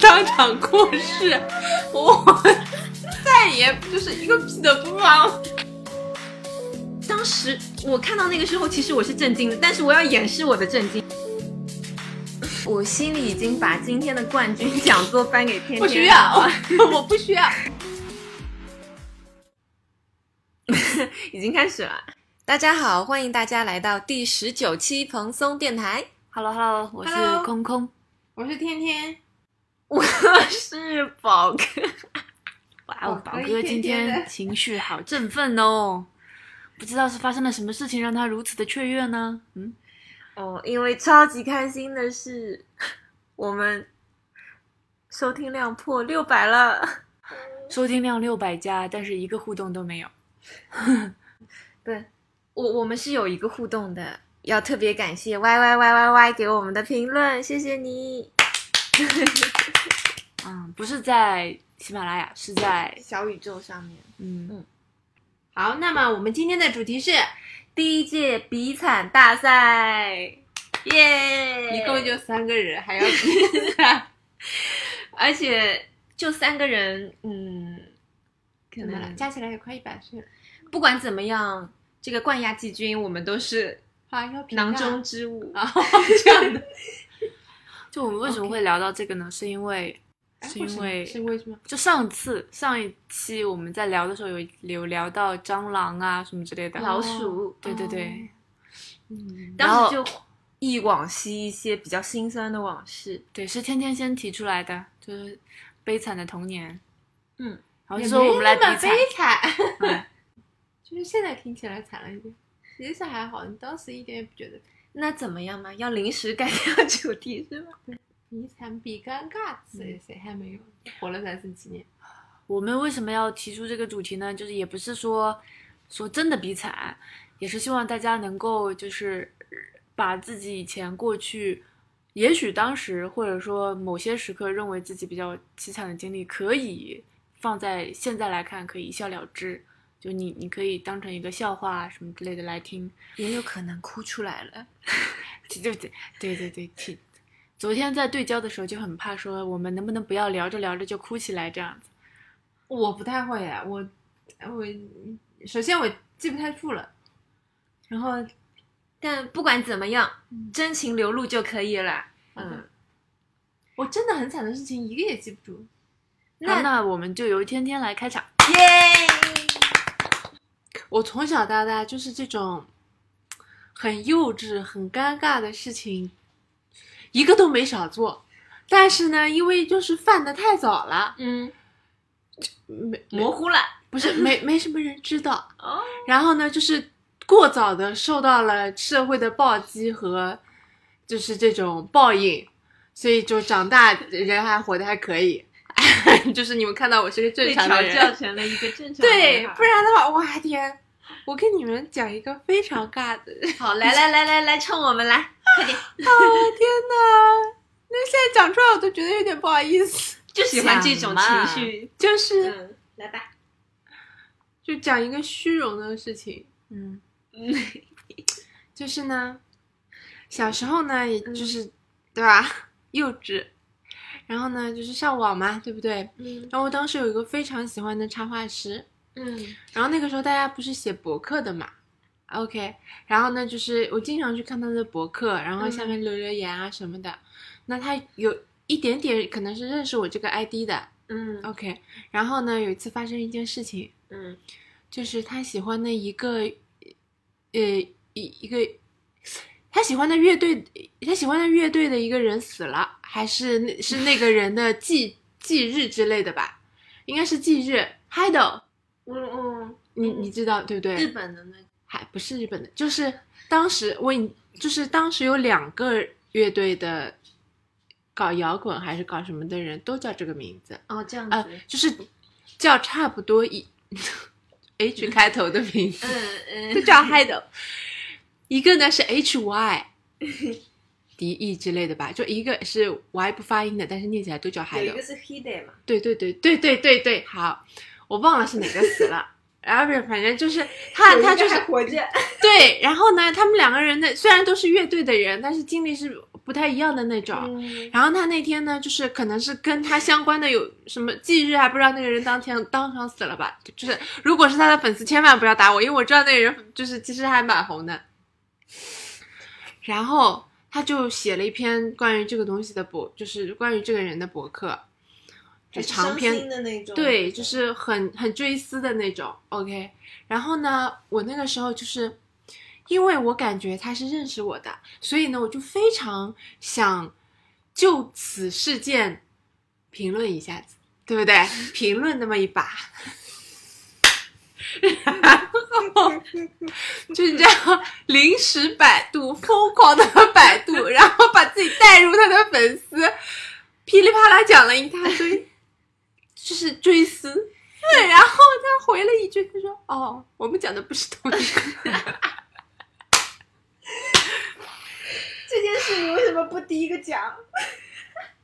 当场过世，我再也就是一个屁都不放。当时我看到那个时候，其实我是震惊的，但是我要掩饰我的震惊。我心里已经把今天的冠军讲座颁给天天。不需要，我不需要。已经开始了。大家好，欢迎大家来到第十九期蓬松电台。Hello Hello，我是空空。我是天天，我是宝哥。哇哦，宝宝哥今天情绪好振奋哦，不知道是发生了什么事情让他如此的雀跃呢？嗯，哦，因为超级开心的是，我们收听量破六百了。收听量六百加，但是一个互动都没有。对，我我们是有一个互动的，要特别感谢 Y Y Y Y Y 给我们的评论，谢谢你。嗯，不是在喜马拉雅，是在小宇宙上面，嗯嗯好，那么我们今天的主题是，第一届比惨大赛，耶！一共就三个人，还要比惨 而且就三个人，嗯，可？能加起来也快一百岁了。不管怎么样，这个冠亚季军我们都是囊中之物。啊，这样的，就我们为什么会聊到这个呢？是因为是因为是为什么？就上次上一期我们在聊的时候有有聊到蟑螂啊什么之类的，老鼠，对对对，嗯，然后当时就忆往昔一些比较心酸的往事。对，是天天先提出来的，就是悲惨的童年。嗯，然后就说我们来比悲，惨，嗯。就是现在听起来惨了一点，其实还好，你当时一点也不觉得那怎么样嘛？要临时改掉主题是吗？比惨比尴尬，谁谁还没有活了三十几年？我们为什么要提出这个主题呢？就是也不是说说真的比惨，也是希望大家能够就是把自己以前过去，也许当时或者说某些时刻认为自己比较凄惨的经历，可以放在现在来看，可以一笑了之。就你，你可以当成一个笑话啊什么之类的来听，也有可能哭出来了。对对对对对对，挺。昨天在对焦的时候就很怕说我们能不能不要聊着聊着就哭起来这样子。我不太会啊，我我首先我记不太住了，然后但不管怎么样，真情流露就可以了。嗯嗯，我真的很惨的事情一个也记不住。那那我们就由天天来开场。耶！我从小到大就是这种很幼稚、很尴尬的事情，一个都没少做。但是呢，因为就是犯的太早了，嗯，没模糊了。不是没没什么人知道。哦，然后呢，就是过早的受到了社会的暴击和就是这种报应，所以就长大人还活得还可以。就是你们看到我是个正常的人，调教成了一个正常的对，不然的话，哇天！我跟你们讲一个非常尬的，好，来来来来来，冲我们来，快点！啊天哪！那现在讲出来我都觉得有点不好意思。就喜欢这种情绪。就是嗯，来吧。就讲一个虚荣的事情，嗯嗯 就是呢，小时候呢，也就是、对吧，幼稚，然后呢，就是上网嘛，对不对？嗯然后我当时有一个非常喜欢的插画师，嗯然后那个时候大家不是写博客的嘛，OK，然后呢，就是我经常去看他的博客，然后下面留留言啊什么的。那他有一点点可能是认识我这个 ID 的嗯，OK。然后呢，有一次发生一件事情，嗯就是他喜欢的一个，呃，一一个，他喜欢的乐队，他喜欢的乐队的一个人死了，还是那是那个人的忌 忌日之类的吧？应该是忌日 h i d o 嗯嗯，你你知道对不对？日本的那个还不是日本的，就是当时我已就是当时有两个乐队的搞摇滚还是搞什么的人都叫这个名字，哦，这样呃，，就是叫差不多一 H 开头的名字，嗯嗯，都叫 Hido。一个呢是 H Y，d E 之类的吧，就一个是 Y 不发音的，但是念起来都叫有一 Hido 个。是 Hide 嘛，对对对对对对对，好，我忘了是哪个死了。然后反正就是他，他就是活着，对，然后呢，他们两个人的虽然都是乐队的人，但是经历是不太一样的那种。嗯然后他那天呢，就是可能是跟他相关的有什么忌日，还不知道那个人当天当场死了吧？就是如果是他的粉丝，千万不要打我，因为我知道那个人就是其实还蛮红的。然后他就写了一篇关于这个东西的博，就是关于这个人的博客，就长篇的那种对，就是很很追思的那种。OK，然后呢，我那个时候就是因为我感觉他是认识我的，所以呢，我就非常想就此事件评论一下子，对不对？评论那么一把。然 后就是这样临时百度，疯狂的百度，然后把自己带入他的粉丝，噼里啪啦讲了一大堆，就是追思。对，然后他回了一句，他说：“哦，我们讲的不是同一个。这件事，你为什么不第一个讲？”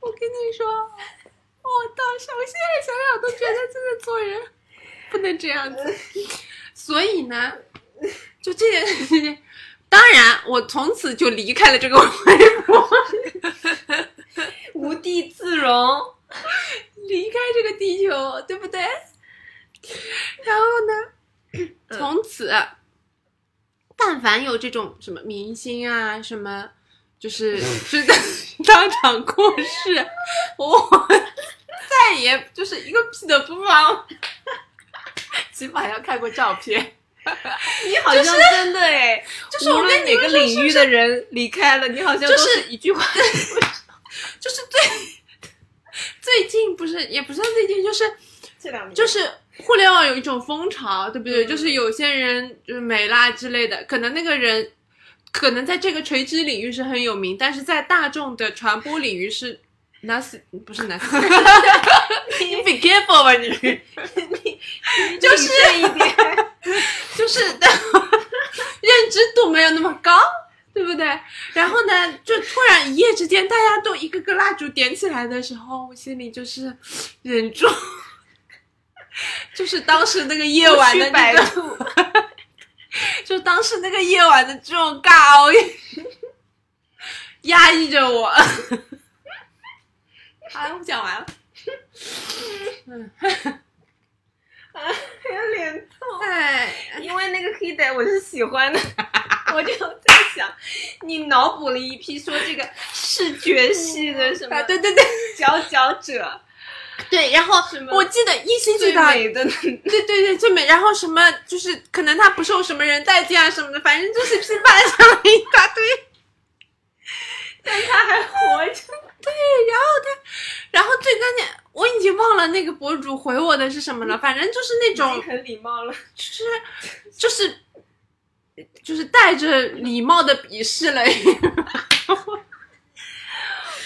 我跟你说，我当时我现在想想都觉得真的做人不能这样子。所以呢，就这件事情，当然我从此就离开了这个微博，无地自容。离开这个地球，对不对？然后呢，从此，但凡有这种什么明星啊，什么就是就是 当场过世，我再也就是一个屁都不放，起码要看过照片。你好像真的哎，就是我无论跟哪个领域的人离开了，你好像都就是是一句话。就是最最近不是也不算最近，就是这两年就是互联网有一种风潮，对不对？嗯就是有些人就是美啦之类的，可能那个人可能在这个垂直领域是很有名，但是在大众的传播领域是 nothing，不是 nothing。你 be careful 吧你，就是一点，就是认知度没有那么高，对不对？然后呢，就突然一夜之间，大家都一个个蜡烛点起来的时候，我心里就是忍住，就是当时那个夜晚的那百个，就当时那个夜晚的这种尬熬，压抑着我。好了，我讲完了。还有脸痛，哎，因为那个黑带我是喜欢的，我就在想，你脑补了一批说这个视觉系的什么啊，对对对佼佼者，对，然后我记得依稀记最得美的对对对，最美。然后什么就是可能他不受什么人待见啊什么的，反正就是噼里啪啦讲了一大堆。但他还活着。对，然后他，然后最关键，我已经忘了那个博主回我的是什么了，反正就是那种，很礼貌了，就是就是就是带着礼貌的鄙视了。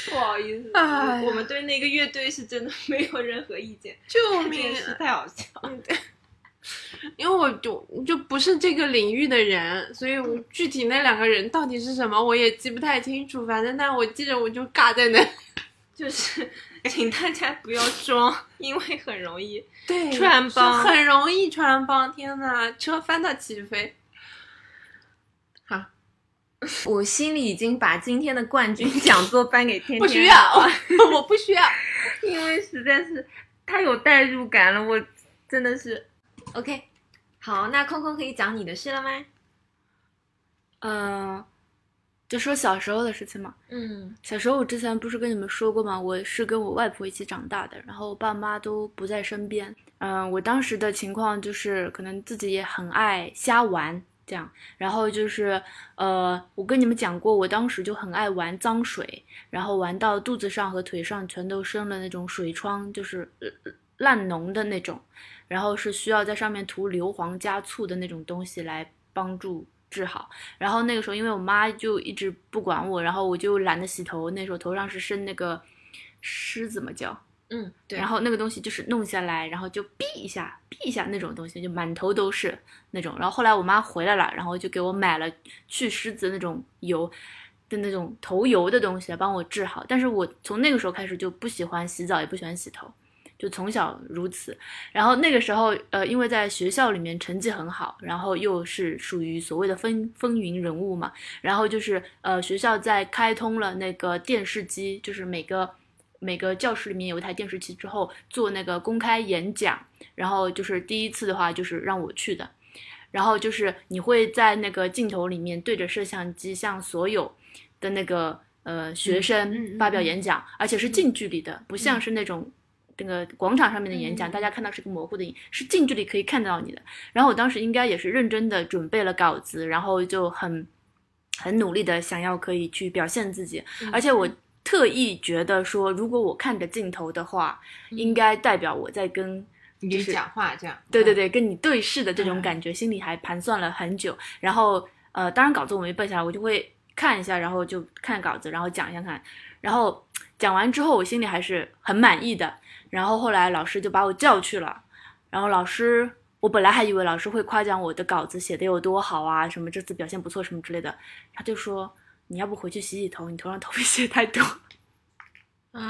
不好意思，哎我们对那个乐队是真的没有任何意见，救命！太好笑了。因为我就就不是这个领域的人，所以我具体那两个人到底是什么，我也记不太清楚。反正但我记得我就尬在那。就是 请大家不要装，因为很容易。对，穿帮很容易穿帮。天呐，车翻到起飞。好，我心里已经把今天的冠军 讲座颁给天天，不需要，我不需要。因为实在是太有代入感了，我真的是。OK，好，那空空可以讲你的事了吗？嗯、就说小时候的事情嘛。嗯小时候我之前不是跟你们说过嘛？我是跟我外婆一起长大的，然后我爸妈都不在身边。嗯、我当时的情况就是可能自己也很爱瞎玩，这样。然后就是呃，我跟你们讲过，我当时就很爱玩脏水，然后玩到肚子上和腿上全都生了那种水疮，就是呃烂脓的那种。然后是需要在上面涂硫磺加醋的那种东西来帮助治好。然后那个时候，因为我妈就一直不管我，然后我就懒得洗头。那时候头上是生那个虱子嘛叫，嗯，对。然后那个东西就是弄下来，然后就哔一下，哔一下那种东西，就满头都是那种。然后后来我妈回来了，然后就给我买了去虱子那种油的那种头油的东西来帮我治好。但是我从那个时候开始就不喜欢洗澡，也不喜欢洗头。就从小如此。然后那个时候，呃，因为在学校里面成绩很好，然后又是属于所谓的风风云人物嘛，然后就是呃，学校在开通了那个电视机，就是每个每个教室里面有一台电视机之后，做那个公开演讲，然后就是第一次的话就是让我去的，然后就是你会在那个镜头里面对着摄像机向所有的那个呃学嗯生嗯发表演讲，而且是近距离的，不像是那种。那个广场上面的演讲，嗯大家看到是个模糊的影，是近距离可以看到你的。然后我当时应该也是认真的准备了稿子，然后就很很努力的想要可以去表现自己，嗯而且我特意觉得说，如果我看着镜头的话，应该代表我在跟你讲话这样。对对对，跟你对视的这种嗯感觉，心里还盘算了很久。然后呃，当然稿子我没背下来，我就会看一下，然后就看稿子，然后讲一下看。然后讲完之后，我心里还是很满意的。然后后来老师就把我叫去了，然后老师，我本来还以为老师会夸奖我的稿子写的有多好啊，什么这次表现不错什么之类的，他就说你要不回去洗洗头，你头上头皮屑太多。啊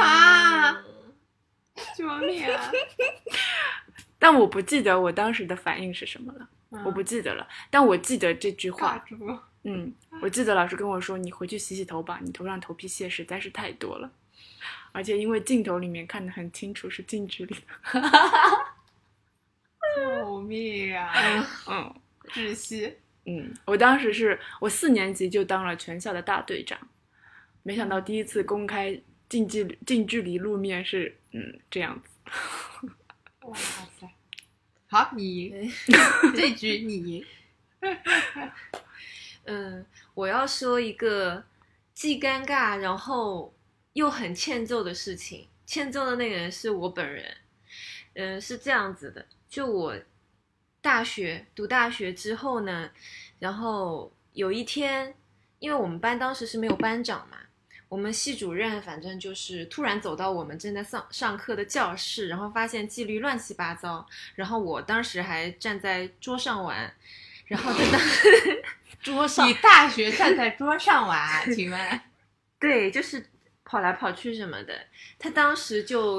啊 救命啊！但我不记得我当时的反应是什么了，我不记得了。但我记得这句话。嗯，我记得老师跟我说：“你回去洗洗头吧，你头上头皮屑实在是太多了。”而且因为镜头里面看得很清楚是近距离的，救命啊！嗯窒息。嗯，我当时是我四年级就当了全校的大队长，没想到第一次公开近距离近距离露面是嗯这样子。哇塞！好，你赢。这局你赢。嗯，我要说一个既尴尬然后又很欠揍的事情。欠揍的那个人是我本人。嗯，是这样子的，就我大学读大学之后呢，然后有一天，因为我们班当时是没有班长嘛，我们系主任反正就是突然走到我们正在上上课的教室，然后发现纪律乱七八糟，然后我当时还站在桌上玩，然后在当 桌上你大学 站在桌上玩，请问？对，就是跑来跑去什么的。他当时就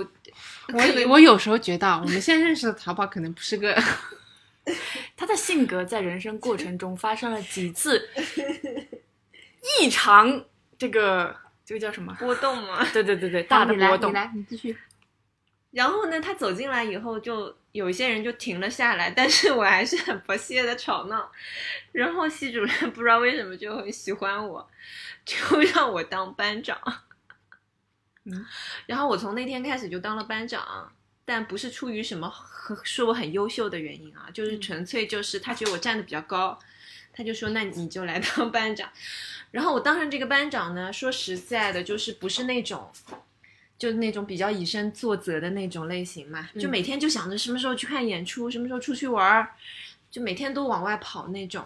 我我有时候觉得啊，我们现在认识的淘宝可能不是个，他的性格在人生过程中发生了几次 异常这个这个叫什么？波动吗。对对对对，大的波动你。来，你继续。然后呢，他走进来以后，就有一些人就停了下来，但是我还是很不屑的吵闹。然后系主任不知道为什么就很喜欢我，就让我当班长。嗯，然后我从那天开始就当了班长，但不是出于什么很说我很优秀的原因啊，就是嗯纯粹就是他觉得我站的比较高，他就说那你就来当班长。然后我当上这个班长呢，说实在的，就是不是那种。就那种比较以身作则的那种类型嘛，就嗯每天就想着什么时候去看演出，什么时候出去玩儿，就每天都往外跑那种。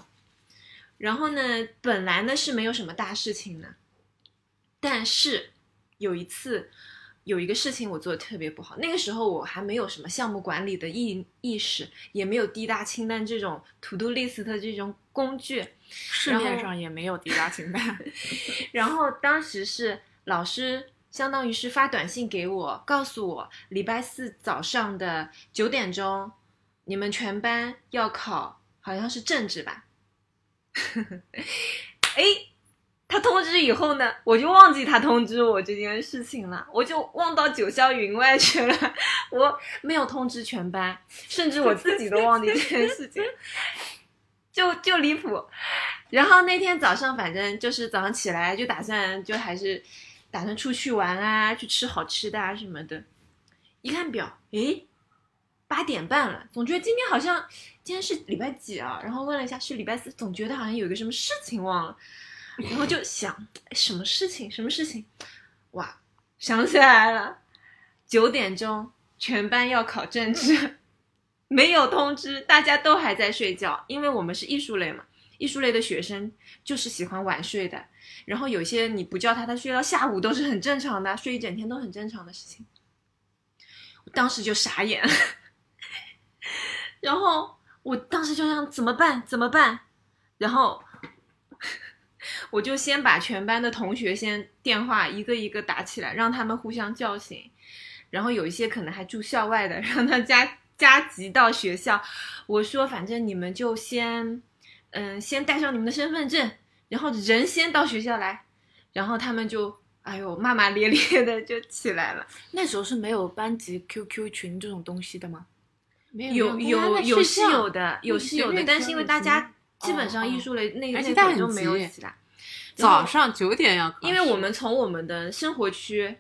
然后呢，本来呢是没有什么大事情的，但是有一次有一个事情我做的特别不好，那个时候我还没有什么项目管理的意意识，也没有滴答清单这种 to do list 的这种工具，市面上也没有滴答清单。然后当时是老师相当于是发短信给我，告诉我礼拜四早上的九点钟，你们全班要考，好像是政治吧。哎，他通知以后呢，我就忘记他通知我这件事情了，我就忘到九霄云外去了。我没有通知全班，甚至我自己都忘记这件事情，就就离谱。然后那天早上，反正就是早上起来就打算就还是打算出去玩啊，去吃好吃的啊什么的。一看表，诶，八点半了，总觉得今天好像今天是礼拜几啊？然后问了一下是礼拜四，总觉得好像有个什么事情忘了，然后就想什么事情？什么事情？哇，想起来了，九点钟全班要考政治，没有通知，大家都还在睡觉，因为我们是艺术类嘛。艺术类的学生就是喜欢晚睡的，然后有些你不叫他，他睡到下午都是很正常的，睡一整天都很正常的事情。我当时就傻眼了，然后我当时就想怎么办？怎么办？然后我就先把全班的同学先电话一个一个打起来，让他们互相叫醒。然后有一些可能还住校外的，让他加加急到学校。我说反正你们就先，嗯，先带上你们的身份证，然后人先到学校来，然后他们就哎呦骂骂咧咧的就起来了。那时候是没有班级 QQ 群这种东西的吗？没有有有是有的，有是有的，但是因为大家基本上艺术类那个那会儿就没有起来。早上九点要，因为我们从我们的生活区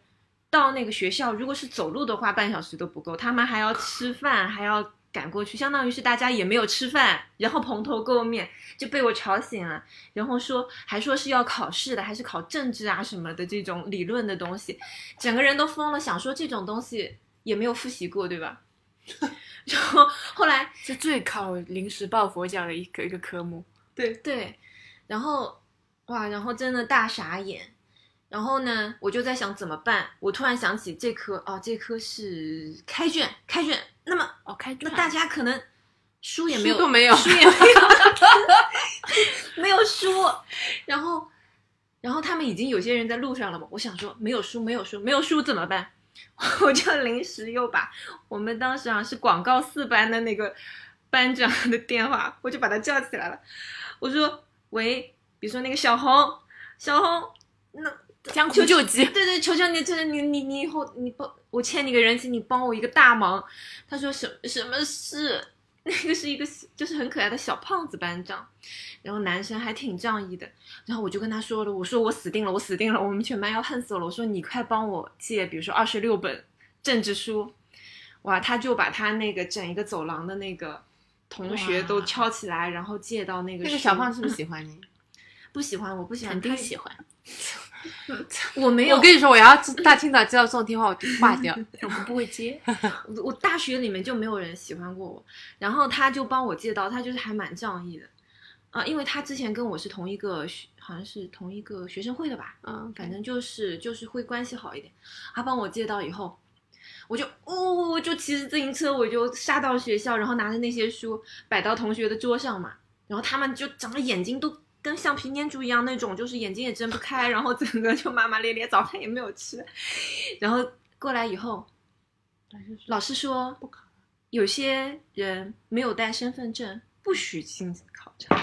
到那个学校，如果是走路的话，半小时都不够。他们还要吃饭，还要赶过去，相当于是大家也没有吃饭，然后蓬头垢面就被我吵醒了，然后说还说是要考试的，还是考政治啊什么的这种理论的东西，整个人都疯了，想说这种东西也没有复习过，对吧？然后后来是最考临时抱佛脚的一个一个科目。对对，然后哇，然后真的大傻眼。然后呢，我就在想怎么办。我突然想起这科哦，这科是开卷，开卷。那么哦，开卷那大家可能书也没有，书都没有书也没有，没有书。然后，然后他们已经有些人在路上了嘛。我想说，没有书，没有书，没有书怎么办？我就临时又把我们当时好像是广告四班的那个班长的电话，我就把他叫起来了。我说：“喂，比如说那个小红，小红，那江湖救急，对对，求求你，求求你，你你以后你帮我欠你个人情，你帮我一个大忙。”他说：“什什么事？” 那个是一个就是很可爱的小胖子班长，然后男生还挺仗义的。然后我就跟他说了，我说我死定了，我死定了，我们全班要恨死我了。我说你快帮我借，比如说二十六本政治书。哇，他就把他那个整一个走廊的那个同学都敲起来，然后借到那个那个小胖是不是喜欢你？不喜欢，我不喜欢，肯定他喜欢。我没有。我跟你说，我要是大清早接到这种电话，我就挂掉。我们不会接，我我大学里面就没有人喜欢过我，然后他就帮我借到，他就是还蛮仗义的，啊，因为他之前跟我是同一个学，好像是同一个学生会的吧，嗯，反正就是就是会关系好一点。他帮我借到以后，我就哦，就骑着自行车，我就杀到学校，然后拿着那些书摆到同学的桌上嘛，然后他们就整个眼睛都跟橡皮粘住一样那种，就是眼睛也睁不开，然后整个就骂骂咧咧，早饭也没有吃，然后过来以后，老师说有些人没有带身份证，不许进考场。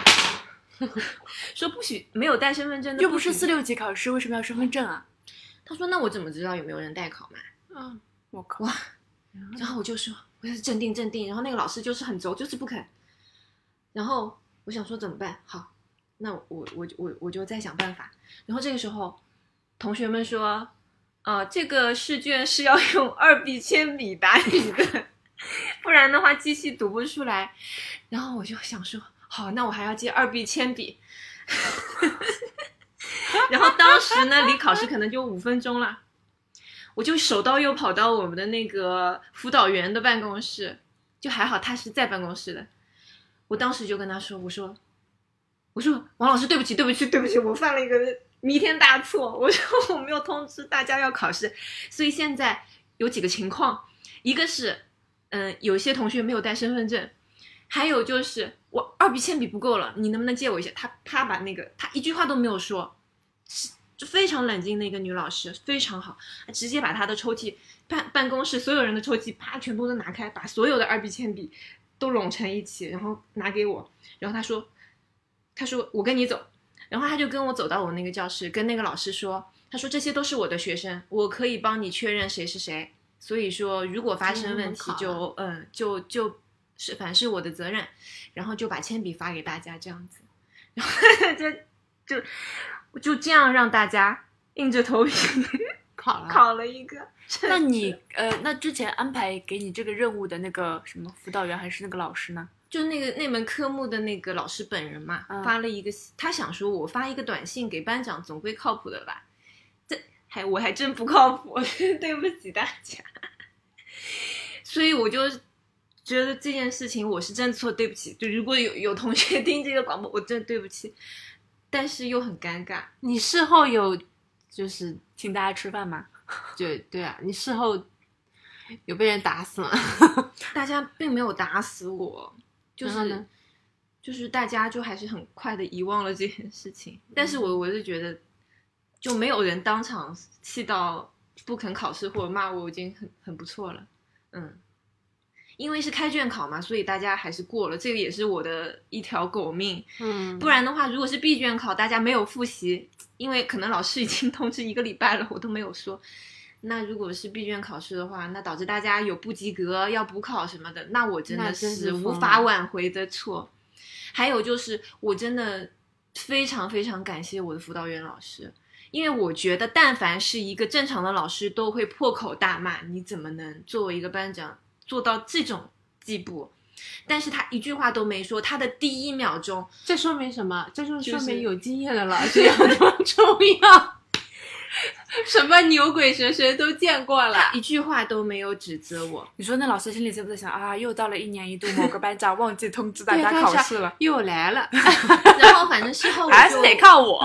说不许没有带身份证的，又不是四六级考试，为什么要身份证啊？他说：“那我怎么知道有没有人代考嘛嗯，我靠，哇？”然后我就说：“我要镇定镇定。”然后那个老师就是很轴，就是不肯。然后我想说怎么办？好，那我我我我就再想办法。然后这个时候，同学们说：“呃，这个试卷是要用二 B 铅笔打底的，不然的话机器读不出来。”然后我就想说：“好，那我还要借二 B 铅笔。”然后当时呢，离考试可能就五分钟了，我就手刀又跑到我们的那个辅导员的办公室，就还好他是在办公室的。我当时就跟他说：“我说，我说王老师，对不起，对不起，对不起，我犯了一个弥天大错。我说我没有通知大家要考试，所以现在有几个情况，一个是，嗯、有些同学没有带身份证，还有就是我二笔铅笔不够了，你能不能借我一下？他啪把那个他一句话都没有说，是就非常冷静的一个女老师，非常好，直接把她的抽屉办办公室所有人的抽屉啪全部都拿开，把所有的二笔铅笔都拢成一起，然后拿给我，然后他说，他说我跟你走，然后他就跟我走到我那个教室，跟那个老师说，他说这些都是我的学生，我可以帮你确认谁是谁，所以说如果发生问题嗯就嗯就就是反正是我的责任，然后就把铅笔发给大家这样子，然后 就就就这样让大家硬着头皮 考了，考了一个。那你呃，那之前安排给你这个任务的那个什么辅导员还是那个老师呢？就那个那门科目的那个老师本人嘛，嗯发了一个，他想说我发一个短信给班长，总归靠谱的吧？这还我还真不靠谱，对不起大家。所以我就觉得这件事情我是真错，对不起。就如果有有同学听这个广播，我真的对不起，但是又很尴尬。你事后有就是请大家吃饭吗？对对啊，你事后有被人打死吗？大家并没有打死我，就是就是大家就还是很快的遗忘了这件事情。但是我我是觉得，就没有人当场气到不肯考试或者骂我，我已经很很不错了。嗯，因为是开卷考嘛，所以大家还是过了，这个也是我的一条狗命。嗯不然的话，如果是闭卷考，大家没有复习，因为可能老师已经 通知一个礼拜了，我都没有说。那如果是闭卷考试的话，那导致大家有不及格要补考什么的，那我真的是是无法挽回的错。还有就是，我真的非常非常感谢我的辅导员老师，因为我觉得，但凡是一个正常的老师，都会破口大骂，你怎么能作为一个班长做到这种地步？但是他一句话都没说，他的第一秒钟这说明什么？这就就是说明有经验的老师 有多重要。什么牛鬼蛇神都见过了，一句话都没有指责我，你说那老师心里在不在想啊，又到了一年一度，某个班长忘记通知大家考试了，又来了。然后反正事后我还是得靠我。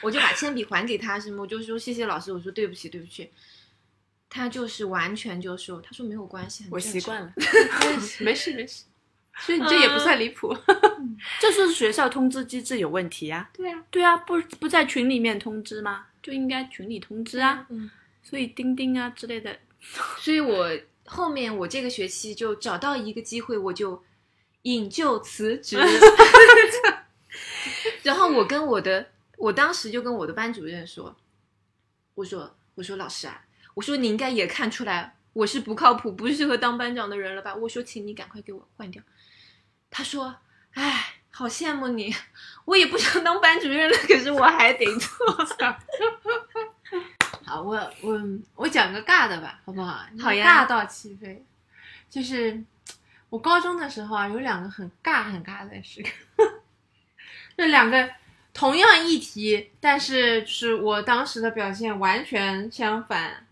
我就把铅笔还给他，什么我就说谢谢老师，我说对不起对不起，他就是完全就说，他说没有关系，我习惯了，没事没事，所以你这也不算离谱。这就是学校通知机制有问题啊。对啊，对啊，不不在群里面通知吗？就应该群里通知啊。嗯，所以钉钉啊之类的，所以我后面我这个学期就找到一个机会，我就引咎辞职。然后我跟我的，我当时就跟我的班主任说，我说我说老师啊，我说你应该也看出来我是不靠谱、不适合当班长的人了吧？我说请你赶快给我换掉。他说，哎。好羡慕你，我也不想当班主任了，可是我还得做。好，我我我讲个尬的吧，好不好？好呀尬到起飞。就是我高中的时候啊，有两个很尬很尬的时刻，这两个同样议题，但是就是我当时的表现完全相反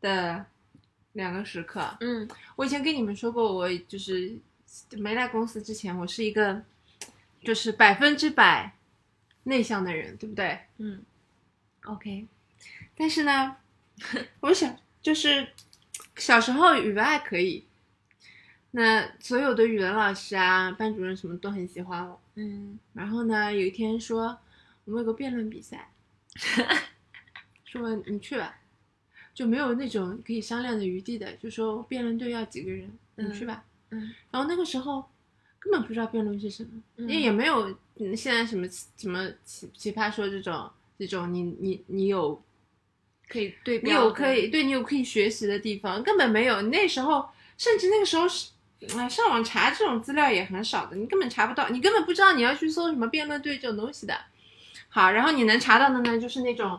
的两个时刻。嗯我以前跟你们说过，我就是没来公司之前，我是一个就是百分之百内向的人，对不对？嗯 OK，但是呢，我想就是小时候语文还可以，那所有的语文老师啊、班主任什么都很喜欢我。嗯然后呢，有一天说我们有个辩论比赛，说你去吧，就没有那种可以商量的余地的，就说辩论队要几个人，你去吧。嗯然后那个时候根本不知道辩论是什么，嗯因为也没有嗯现在什么什么奇奇葩说这种这种你你你有可以对你有可以对你有可以学习的地方，根本没有。那时候甚至那个时候是，啊，上网查这种资料也很少的，你根本查不到，你根本不知道你要去搜什么辩论队这种东西的。好，然后你能查到的呢，就是那种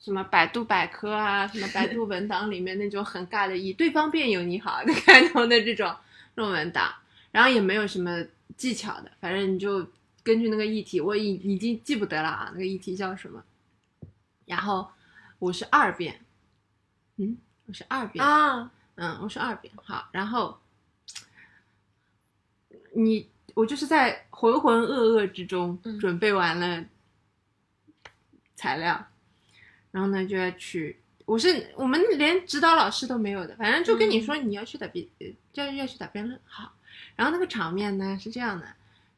什么百度百科啊，什么百度文档里面那种很尬的以对方辩友你好的 开头的这种论文档，然后也没有什么技巧的，反正你就根据那个议题，我已已经记不得了啊，那个议题叫什么。然后我是二辩，嗯，我是二辩，啊，嗯，我是二辩。好，然后你我就是在浑浑噩噩之中嗯准备完了材料，然后呢就要去。我是我们连指导老师都没有的，反正就跟你说你要去打辩，呃要要去打辩论。好，然后那个场面呢是这样的，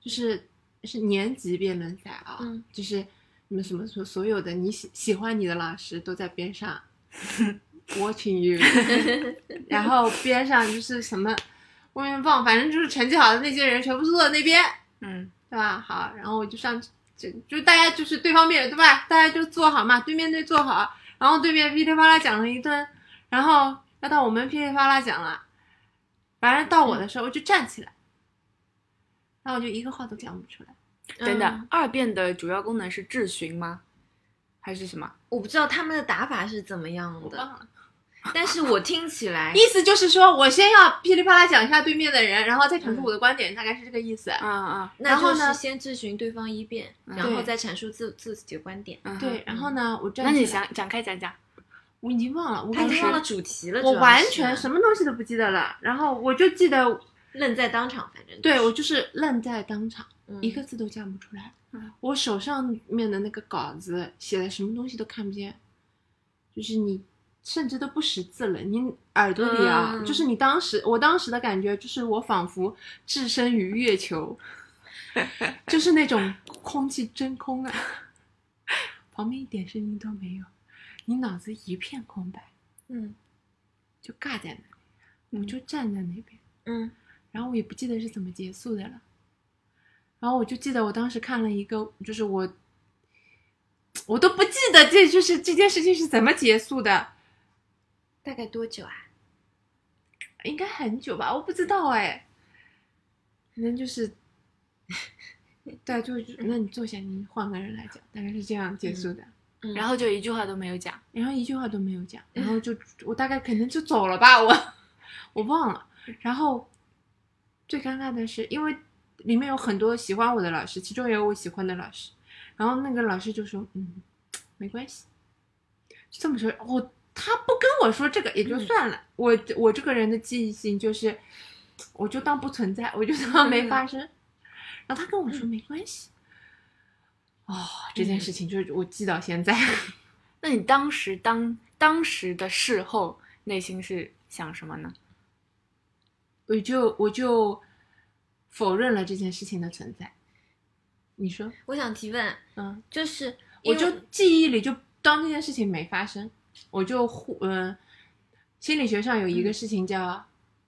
就是是年级辩论赛啊，嗯就是你们什么所所有的你喜喜欢你的老师都在边上 watching you，然后边上就是什么我也忘，反正就是成绩好的那些人全部坐在那边，嗯，对吧？好，然后我就上去，就就大家就是对方面对吧？大家就坐好嘛，对面队坐好，然后对面噼里啪啦讲了一顿，然后要到我们噼里啪啦讲了，反正到我的时候我就站起来，然后我就一个话都讲不出来。等等嗯，二辩的主要功能是质询吗？还是什么？我不知道他们的打法是怎么样的，但是我听起来 意思就是说我先要噼里啪啦讲一下对面的人，然后再阐述我的观点，大概是这个意思。啊啊，那然后呢就是先质询对方一遍，嗯然后再阐述自自己的观点。嗯对，然后呢，我站那你想展开讲讲。我已经忘了，我已经忘了主题了，我完全什么东西都不记得了，然后我就记得，愣在当场，反正对我就是愣在当场，嗯一个字都讲不出来嗯。我手上面的那个稿子写的什么东西都看不见，就是你甚至都不识字了，你耳朵里啊，嗯就是你当时我当时的感觉就是我仿佛置身于月球，就是那种空气真空啊，旁边一点声音都没有。你脑子一片空白，嗯就尬在那里，我就站在那边，嗯然后我也不记得是怎么结束的了。然后我就记得我当时看了一个，就是我，我都不记得这就是这件事情是怎么结束的，大概多久啊？应该很久吧，我不知道哎。反正就是，对，就就那你坐下，你换个人来讲，大概是这样结束的。嗯然后就一句话都没有讲。然后一句话都没有讲，然后就我大概可能就走了吧，我 我忘了。然后最尴尬的是，因为里面有很多喜欢我的老师，其中也有我喜欢的老师。然后那个老师就说：“嗯，没关系。”就这么说，我他不跟我说这个也就算了，我我这个人的记忆性就是，我就当不存在，我就当没发生。然后他跟我说没关系。哦，这件事情就是我记到现在。那你当时当当时的事后内心是想什么呢？我就我就否认了这件事情的存在。你说，我想提问，嗯，就是我就记忆里就当这件事情没发生，我就忽嗯、心理学上有一个事情叫，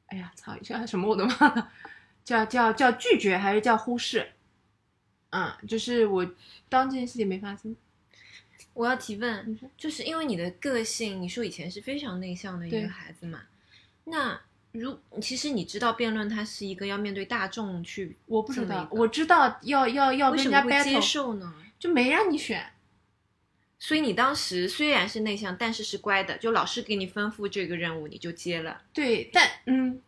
哎呀，操，叫什么我都忘了，叫叫叫拒绝还是叫忽视？嗯，就是我当这件事情没发生。我要提问，就是因为你的个性，你说以前是非常内向的一个孩子嘛，那如其实你知道辩论它是一个要面对大众去，我不知道我知道要要要为跟人家 battle，受呢？就没让你选。所以你当时虽然是内向，但是是乖的，就老师给你吩咐这个任务，你就接了。对，但嗯，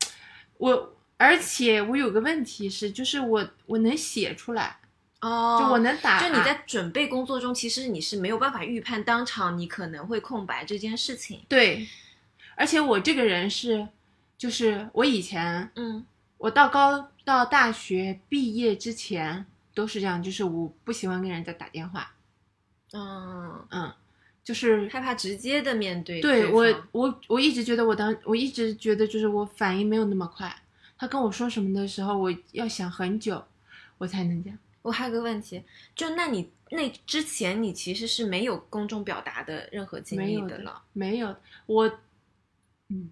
我而且我有个问题是，就是我我能写出来，哦就我能打，就你在准备工作中，其实你是没有办法预判当场你可能会空白这件事情。对，而且我这个人是，就是我以前嗯我到高到大学毕业之前都是这样，就是我不喜欢跟人家打电话，嗯，嗯，就是害怕直接的面对对我我我一直觉得我当我一直觉得就是我反应没有那么快，他跟我说什么的时候，我要想很久，我才能讲。我还有个问题，就那你那之前你其实是没有公众表达的任何经历的呢。没有，我，嗯，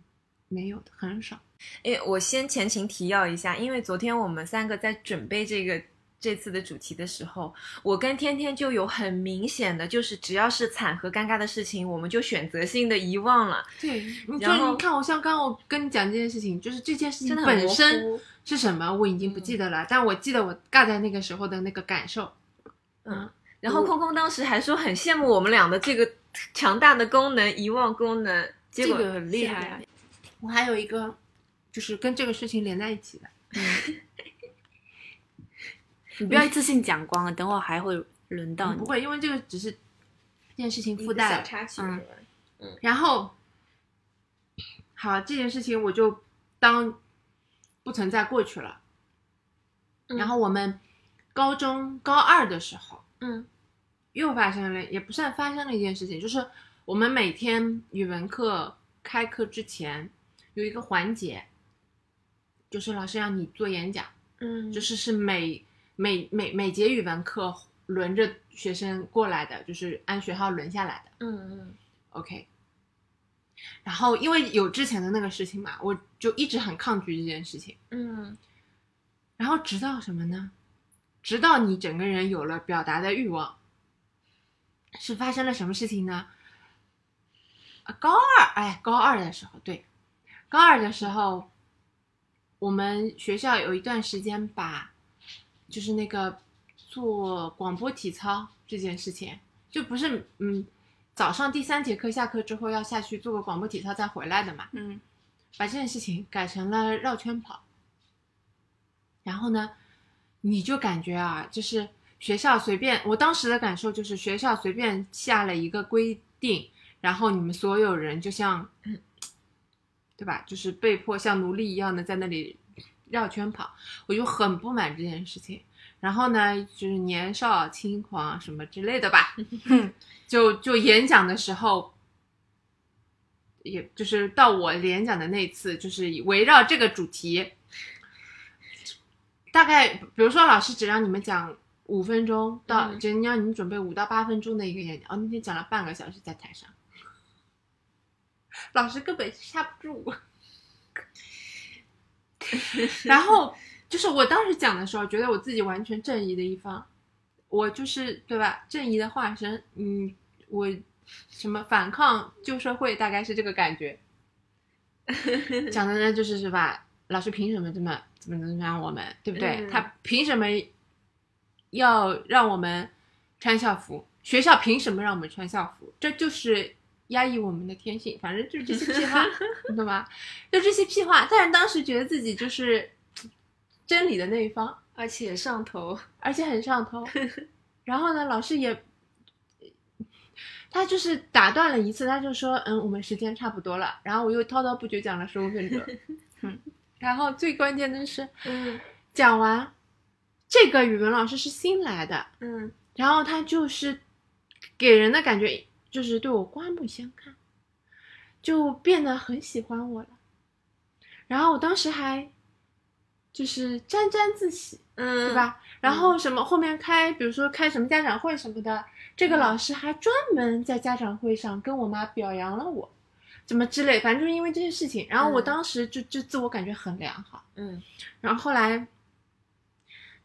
没有的，很少。诶，我先前情提要一下，因为昨天我们三个在准备这个这次的主题的时候，我跟天天就有很明显的，就是只要是惨和尴尬的事情，我们就选择性的遗忘了，对，你就你看，我像刚刚我跟你讲这件事情，就是这件事情本身。是什么，我已经不记得了，但我记得我尬在那个时候的那个感受。嗯，然后空空当时还说很羡慕我们俩的这个强大的功能，遗忘功能，结果这个很厉害啊！我还有一个，就是跟这个事情连在一起的，你不要一次性讲光了，等会儿还会轮到你。嗯不会，因为这个只是这件事情附带的。插曲嗯？然后，好，这件事情我就当不存在过去了。嗯然后我们高中高二的时候，嗯又发生了，也不算发生了一件事情，就是我们每天语文课开课之前有一个环节，就是老师让你做演讲，嗯，就是是每每每每节语文课轮着学生过来的，就是按学号轮下来的。嗯嗯 OK。然后因为有之前的那个事情嘛，我就一直很抗拒这件事情。嗯然后直到什么呢？直到你整个人有了表达的欲望，是发生了什么事情呢？啊，高二，哎，高二的时候，对，高二的时候，我们学校有一段时间把，就是那个做广播体操这件事情，就不是嗯，早上第三节课下课之后要下去做个广播体操再回来的嘛，嗯把这件事情改成了绕圈跑。然后呢，你就感觉啊，就是学校随便，我当时的感受就是学校随便下了一个规定，然后你们所有人就像，对吧？就是被迫像奴隶一样的在那里绕圈跑，我就很不满这件事情。然后呢，就是年少轻狂什么之类的吧，就就演讲的时候，也就是到我演讲的那次，就是围绕这个主题，大概比如说老师只让你们讲五分钟到，嗯只让你们准备五到八分钟的一个演讲，哦，那天讲了半个小时在台上，老师根本刹不住我。然后就是我当时讲的时候，觉得我自己完全正义的一方，我就是对吧？正义的化身，嗯，我什么反抗旧社会，大概是这个感觉。讲的呢，就是是吧？老师凭什么这么怎么怎么样我们，对不对？嗯他凭什么要让我们穿校服？学校凭什么让我们穿校服？这就是压抑我们的天性。反正就是这些屁话，你懂吧？就这些屁话。但是当时觉得自己就是真理的那一方，而且上头，而且很上头。然后呢，老师也，他就是打断了一次，他就说：“嗯，我们时间差不多了。”然后我又滔滔不绝讲了十五分钟。嗯，然后最关键的是，嗯讲完，这个语文老师是新来的，嗯然后他就是给人的感觉就是对我刮目相看，就变得很喜欢我了。然后我当时还就是沾沾自喜，嗯，对？吧？然后什么后面开，比如说开什么家长会什么的，这个老师还专门在家长会上跟我妈表扬了我，怎么之类，反正就是因为这些事情。然后我嗯当时就就自我感觉很良好。嗯然后后来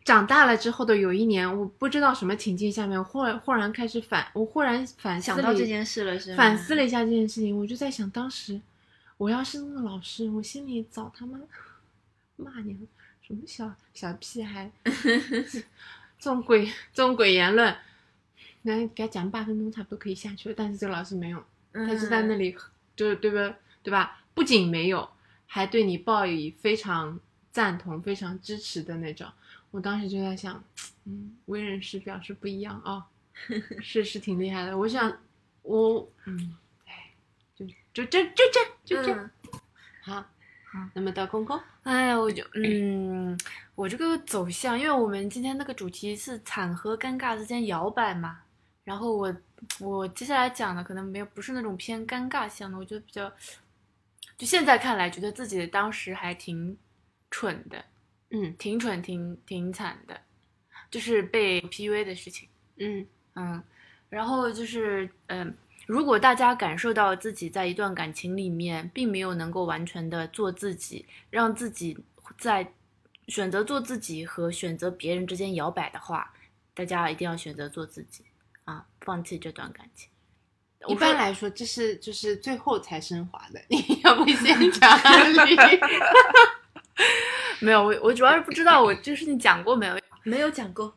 长大了之后的有一年，我不知道什么情境下面，我忽然忽然开始反，我忽然反思了一想到这件事了是吗？反思了一下这件事情，我就在想，当时我要是那个老师，我心里早他妈 骂你了，什么小小屁孩，这种鬼这种鬼言论，那给他讲八分钟差不多可以下去了，但是这个老师没有，嗯，他就在那里，就是对吧？对吧？不仅没有，还对你报以非常赞同、非常支持的那种。我当时就在想，嗯，为人师表是不一样啊、是是挺厉害的。我想，我嗯，哎，就就这就这就这、嗯好。那么到公公，哎呀，我就嗯，我这个走向，因为我们今天那个主题是惨和尴尬之间摇摆嘛，然后我我接下来讲的可能没有不是那种偏尴尬向的，我觉得比较，就现在看来，觉得自己当时还挺蠢的，嗯挺蠢，挺挺惨的，就是被 PUA 的事情。嗯嗯，然后就是，嗯，如果大家感受到自己在一段感情里面并没有能够完全的做自己，让自己在选择做自己和选择别人之间摇摆的话，大家一定要选择做自己啊，放弃这段感情。一般来说，这是就是最后才升华的。你要不先讲 你？没有，我我主要是不知道我这个事情讲过没有。没有讲过，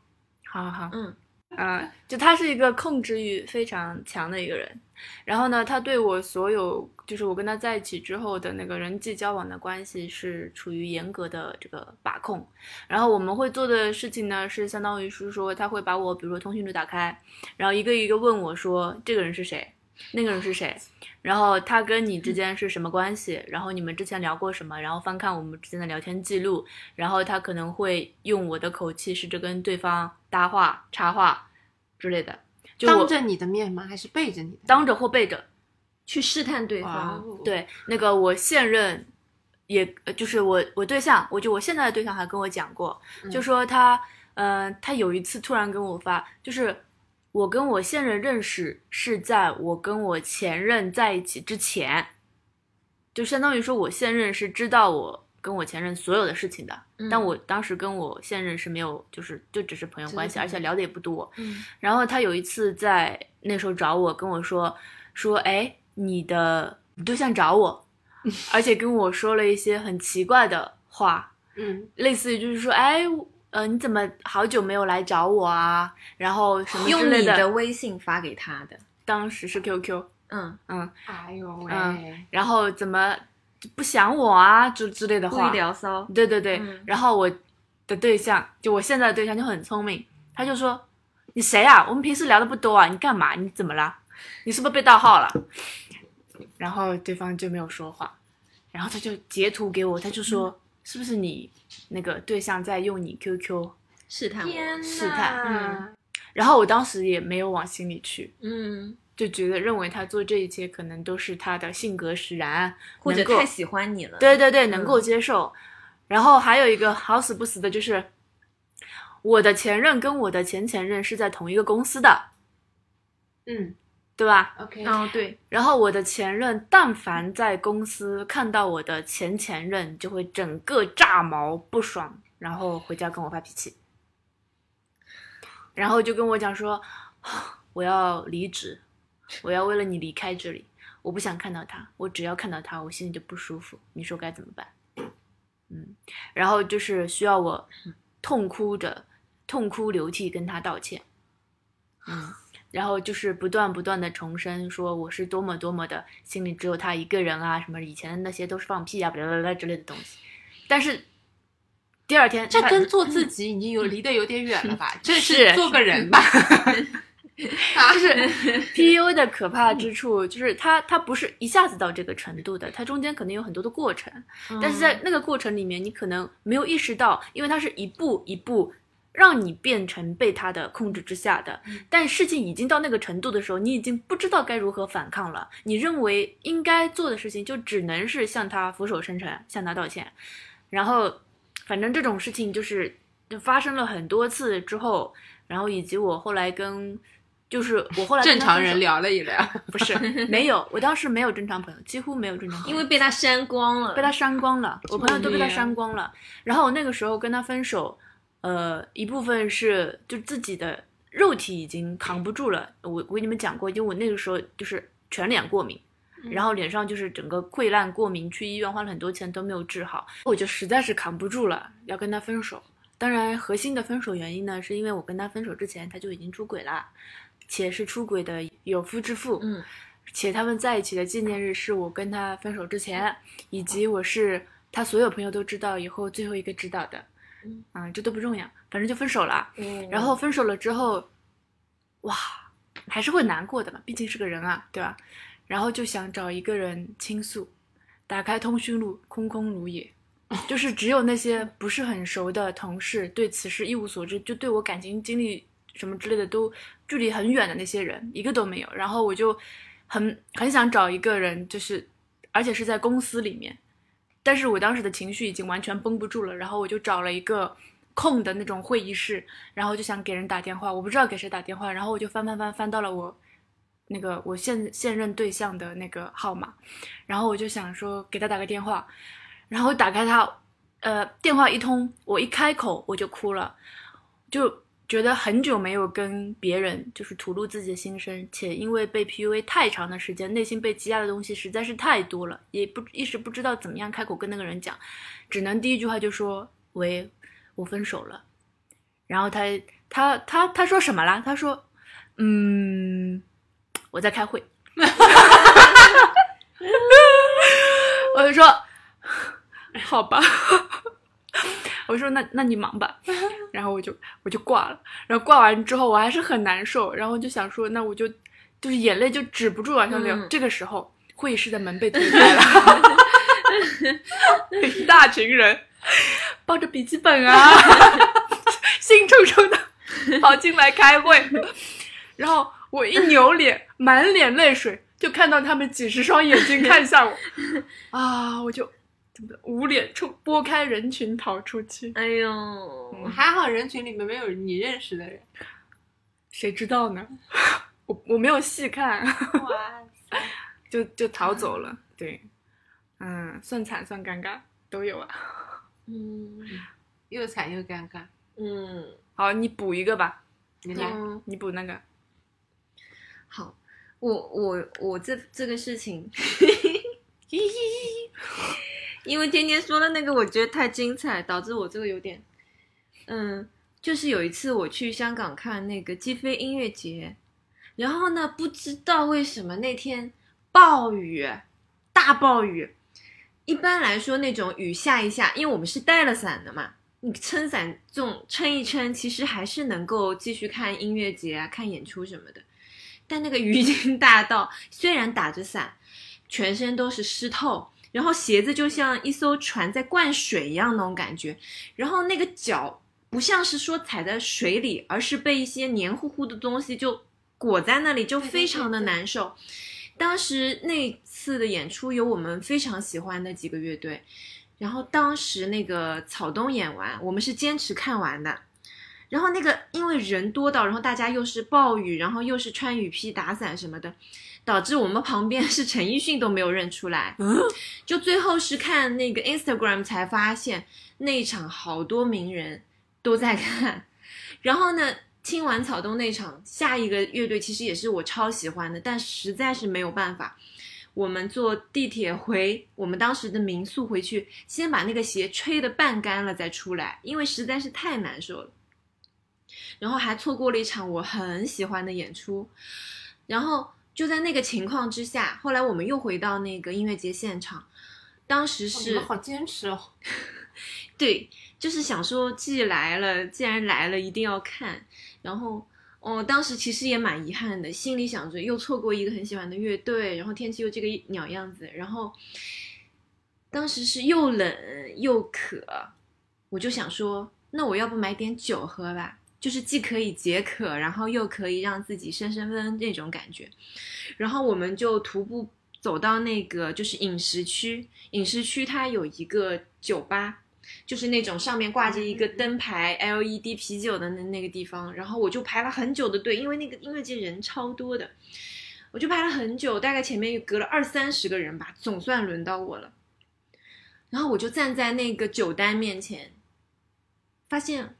好好好，嗯。啊、就他是一个控制欲非常强的一个人，然后呢，他对我所有就是我跟他在一起之后的那个人际交往的关系是处于严格的这个把控，然后我们会做的事情呢是相当于是说他会把我比如说通讯录打开，然后一个一个问我说这个人是谁，那个人是谁，然后他跟你之间是什么关系，然后你们之前聊过什么，然后翻看我们之间的聊天记录，然后他可能会用我的口气试着跟对方搭话、插话之类的，就当着你的面吗？还是背着你的？当着或背着。去试探对方，哦，对，那个我现任也呃就是我我对象，我就我现在的对象还跟我讲过，就嗯说他呃他有一次突然跟我发，就是我跟我现任认识是在我跟我前任在一起之前，就相当于说我现任是知道我跟我前任所有的事情的，嗯但我当时跟我现任是没有，就是就只是朋友关系，而且聊的也不多。嗯然后他有一次在那时候找我，跟我说说，哎，你的你对象找我，而且跟我说了一些很奇怪的话，嗯，类似于就是说，哎，呃，你怎么好久没有来找我啊？然后什么之用类你的微信发给他的，当时是 QQ，嗯，嗯，哎呦喂，嗯然后怎么不想我啊，之之类的故意话，聊骚，对对对，嗯然后我的对象，就我现在的对象就很聪明，他就说：“你谁啊？我们平时聊的不多啊，你干嘛？你怎么了？你是不是被盗号了？”然后对方就没有说话，然后他就截图给我，他就说：“嗯是不是你那个对象在用你 QQ？” 试探我，试探嗯，然后我当时也没有往心里去，嗯，就觉得认为他做这一切可能都是他的性格使然，或者太喜欢你了，对对对，能嗯够接受。然后还有一个好死不死的就是，我的前任跟我的前前任是在同一个公司的，嗯对吧？OK，哦，对，然后我的前任，但凡在公司看到我的前前任，就会整个炸毛不爽，然后回家跟我发脾气，然后就跟我讲说，啊 我要离职，我要为了你离开这里，我不想看到他，我只要看到他，我心里就不舒服，你说该怎么办？嗯，然后就是需要我痛哭着、痛哭流涕跟他道歉，嗯。然后就是不断不断的重申说我是多么多么的心里只有他一个人啊，什么以前的那些都是放屁啊，巴拉巴拉之类的东西。但是第二天这跟做自己已经有离得有点远了吧？这是做个人 吧。啊，就是 PU 的可怕之处，就是它它不是一下子到这个程度的，它中间可能有很多的过程，但是在那个过程里面，你可能没有意识到，因为它是一步一步让你变成被他的控制之下的。但事情已经到那个程度的时候，你已经不知道该如何反抗了。你认为应该做的事情，就只能是向他俯首称臣，向他道歉。然后，反正这种事情就是就发生了很多次之后，然后以及我后来跟。就是我后来正常人聊了一聊，不是 没有，我当时没有正常朋友，几乎没有正常朋友，因为被他删光了，被他删光了，我朋友都被他删光了。然后我那个时候跟他分手，呃，一部分是就自己的肉体已经扛不住了。我我跟你们讲过，因为我那个时候就是全脸过敏，然后脸上就是整个溃烂过敏，去医院花了很多钱都没有治好，我就实在是扛不住了，要跟他分手。当然，核心的分手原因呢，是因为我跟他分手之前他就已经出轨了，且是出轨的有夫之妇。嗯，且他们在一起的纪念日是我跟他分手之前，以及我是他所有朋友都知道以后最后一个知道的。嗯啊，这都不重要，反正就分手了。嗯然后分手了之后，哇，还是会难过的嘛，毕竟是个人啊，对吧？然后就想找一个人倾诉，打开通讯录，空空如也，就是只有那些不是很熟的同事对此事一无所知，就对我感情经历什么之类的都距离很远的那些人，一个都没有。然后我就很很想找一个人，就是而且是在公司里面，但是我当时的情绪已经完全绷不住了，然后我就找了一个空的那种会议室，然后就想给人打电话，我不知道给谁打电话，然后我就翻翻翻翻到了我那个我现现任对象的那个号码，然后我就想说给他打个电话，然后打开他，呃，电话一通，我一开口我就哭了，就觉得很久没有跟别人就是吐露自己的心声，且因为被 PUA 太长的时间，内心被积压的东西实在是太多了，也不一时不知道怎么样开口跟那个人讲，只能第一句话就说喂，我分手了。然后他他他他说什么啦？他说嗯，我在开会。我就说 好吧。我说那那你忙吧，然后我就我就挂了，然后挂完之后我还是很难受，然后就想说那我就就是眼泪就止不住往下流。嗯。这个时候会议室的门被推开了，一大群人抱着笔记本啊，兴冲冲的跑进来开会，然后我一扭脸，满脸泪水，就看到他们几十双眼睛看向我，啊，我就捂脸冲拨开人群逃出去。哎呦，还好人群里面没有你认识的人。谁知道呢？我我没有细看，哇塞！就就逃走了。对，嗯，算惨算尴尬都有啊。嗯又惨又尴尬。嗯好，你补一个吧，你来，嗯，你补那个。好，我我我这这个事情，因为天天说的那个，我觉得太精彩，导致我这个有点，嗯，就是有一次我去香港看那个鸡飞音乐节，然后呢，不知道为什么那天暴雨，大暴雨。一般来说，那种雨下一下，因为我们是带了伞的嘛，你撑伞这种撑一撑，其实还是能够继续看音乐节啊、看演出什么的。但那个雨已经大到，虽然打着伞，全身都是湿透，然后鞋子就像一艘船在灌水一样那种感觉，然后那个脚不像是说踩在水里，而是被一些黏糊糊的东西就裹在那里，就非常的难受。当时那次的演出有我们非常喜欢的几个乐队，然后当时那个草东演完，我们是坚持看完的。然后那个因为人多到，然后大家又是暴雨，然后又是穿雨披打伞什么的，导致我们旁边是陈奕迅都没有认出来。嗯，就最后是看那个 Instagram 才发现那一场好多名人都在看，然后呢，听完草东那场，下一个乐队其实也是我超喜欢的，但实在是没有办法。我们坐地铁回我们当时的民宿回去，先把那个鞋吹得半干了再出来，因为实在是太难受了。然后还错过了一场我很喜欢的演出，然后就在那个情况之下，后来我们又回到那个音乐节现场，当时是们好坚持哦。对，就是想说，既来了，既然来了，一定要看。然后，哦，当时其实也蛮遗憾的，心里想着又错过一个很喜欢的乐队，然后天气又这个鸟样子，然后当时是又冷又渴，我就想说，那我要不买点酒喝吧，就是既可以解渴，然后又可以让自己升升温那种感觉。然后我们就徒步走到那个就是饮食区，饮食区它有一个酒吧。就是那种上面挂着一个灯牌 LED 啤酒的那那个地方，然后我就排了很久的队，因为那个音乐节人超多的，我就排了很久，大概前面隔了二三十个人吧，总算轮到我了。然后我就站在那个酒单面前，发现，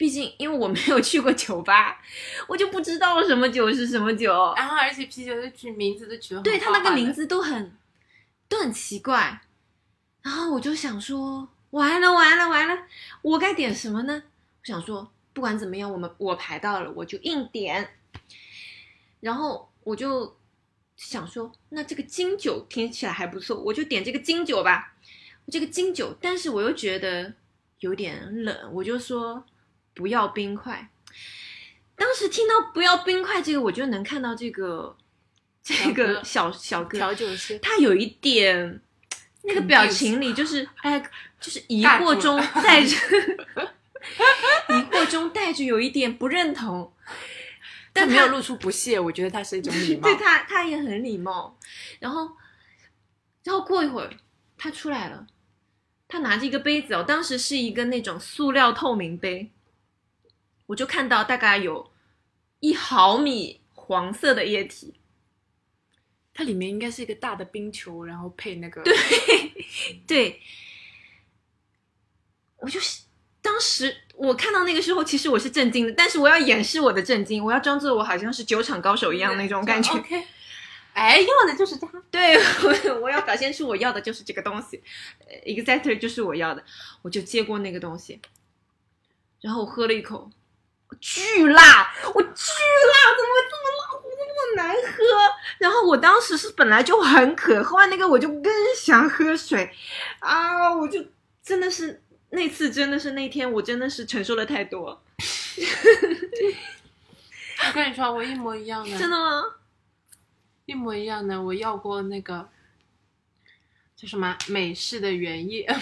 毕竟因为我没有去过酒吧，我就不知道什么酒是什么酒。然后而且啤酒的取名字都取对他那个名字都很都很奇怪，然后我就想说，完了完了完了，我该点什么呢？我想说，不管怎么样，我们我排到了，我就硬点。然后我就想说，那这个金酒听起来还不错，我就点这个金酒吧。这个金酒，但是我又觉得有点冷，我就说不要冰块。当时听到不要冰块这个，我就能看到这个这个小小哥调酒师，他有一点那个表情里就是 哎，就是疑惑中 带着 疑惑中带着有一点不认同，但没有露出不屑，我觉得他是一种礼貌。对他他也很礼貌。然后，然后过一会儿他出来了，他拿着一个杯子哦，当时是一个那种塑料透明杯，我就看到大概有一毫米黄色的液体。它里面应该是一个大的冰球，然后配那个对，对，我就是当时我看到那个时候，其实我是震惊的，但是我要掩饰我的震惊，我要装作我好像是酒场高手一样那种感觉。OK，哎，要的就是它。对，我 我要表现出我要的就是这个东西呃，exactly 就是我要的，我就接过那个东西，然后我喝了一口，巨辣，我巨辣，怎么会这么辣，怎么这么难喝？然后我当时是本来就很渴，喝完那个我就更想喝水，啊，我就真的是那次真的是那天我真的是承受了太多，我跟你说，我一模一样的，真的吗？一模一样的。我要过那个叫什么美式的原液，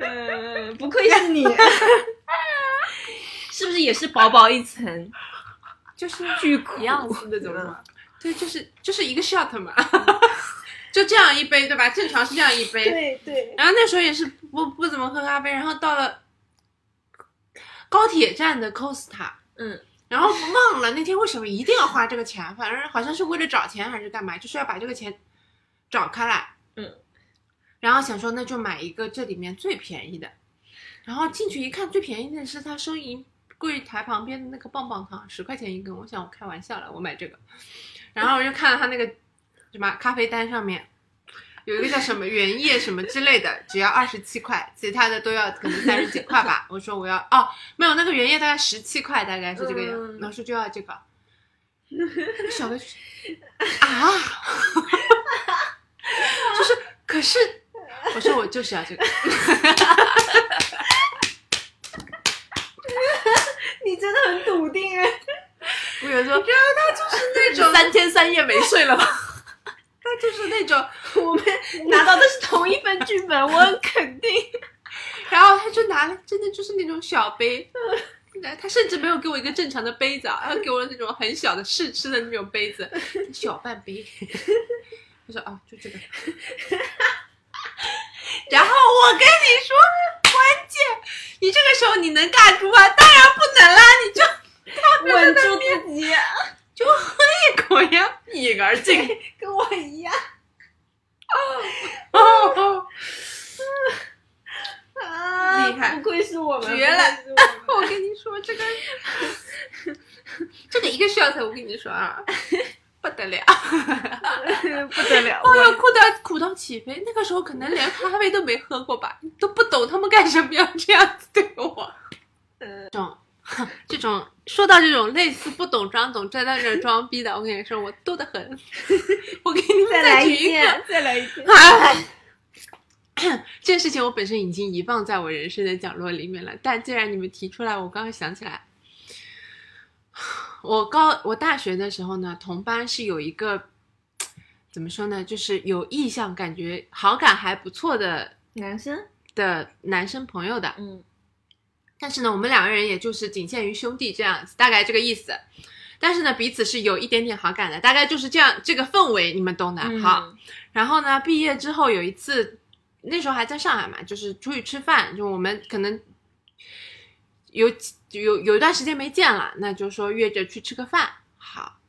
呃，不愧是你，是不是也是薄薄一层？就是巨苦一样是那种吗？对，就是就是一个 shot 嘛，就这样一杯，对吧？正常是这样一杯。对对，然后那时候也是不不怎么喝咖啡，然后到了高铁站的 Costa，嗯，然后忘了那天为什么一定要花这个钱，反正好像是为了找钱还是干嘛，就是要把这个钱找开来。嗯，然后想说那就买一个这里面最便宜的，然后进去一看，最便宜的是他收银柜台旁边的那个棒棒糖，十块钱一根。我想我开玩笑了，我买这个，然后我就看到他那个什么咖啡单上面。有一个叫什么原液什么之类的，只要二十七块，其他的都要可能三十几块吧。我说我要哦，没有那个原液大概十七块，大概是这个样。嗯然后说就要这个，那个小哥 就是啊，就是可是我说我就是要这个，你真的很笃定哎。我有时候然后他就是那种，三天三夜没睡了吧？他就是那种，我们拿到的是同一份剧本，我很肯定。然后他就拿了，真的就是那种小杯。他甚至没有给我一个正常的杯子啊，他给我那种很小的试吃的那种杯子，小半杯。他说啊，就这个。然后我跟你说，关键你这个时候你能尬住吗？当然不能啦，你就稳住自己，就喝一口呀，一饮而尽。跟我一样哦，啊！厉害不愧是我们，绝了我跟你说这个，这个一个 shot，我跟你说啊，不得了。不得了！哦哟，我哭的哭到起飞，那个时候可能连咖啡都没喝过吧，都不懂他们干什么要这样子对我。呃这种 这种说到这种类似不懂装懂站在那这装逼的，我跟你说，我多得很。我给你们再来举一个一件，再来一件。哎，这件事情我本身已经遗忘在我人生的角落里面了，但既然你们提出来，我刚刚想起来，我高我大学的时候呢，同班是有一个怎么说呢，就是有意向，感觉好感还不错的男生，的男生朋友的，嗯但是呢，我们两个人也就是仅限于兄弟这样子，大概这个意思。但是呢，彼此是有一点点好感的，大概就是这样，这个氛围你们懂的。嗯好，然后呢，毕业之后有一次，那时候还在上海嘛，就是出去吃饭，就我们可能有有有一段时间没见了，那就说约着去吃个饭。好，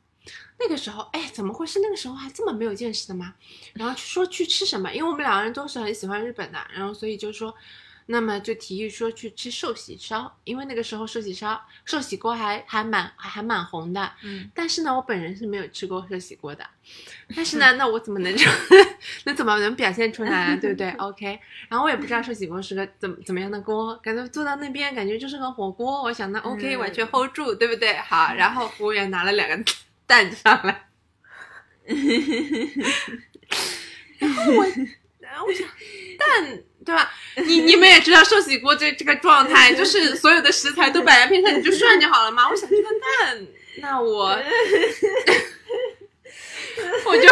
那个时候，哎，怎么会是那个时候还这么没有见识的吗？然后说去吃什么，因为我们两个人都是很喜欢日本的，然后所以就说。那么就提议说去吃寿喜烧，因为那个时候寿喜烧、寿喜锅还还蛮还还蛮红的。嗯，但是呢，我本人是没有吃过寿喜锅的。但是呢，那我怎么能 那怎么能表现出来啊？对不对？OK。然后我也不知道寿喜锅是个怎么怎么样的锅，感觉坐到那边感觉就是个火锅。我想那 OK 嗯完全 hold 住，对不对？好，然后服务员拿了两个蛋上来，然后我，然后我想蛋对吧？你你们也知道寿喜锅这这个状态，就是所有的食材都摆在边上，你就涮就好了嘛。我想吃个蛋，那我 我就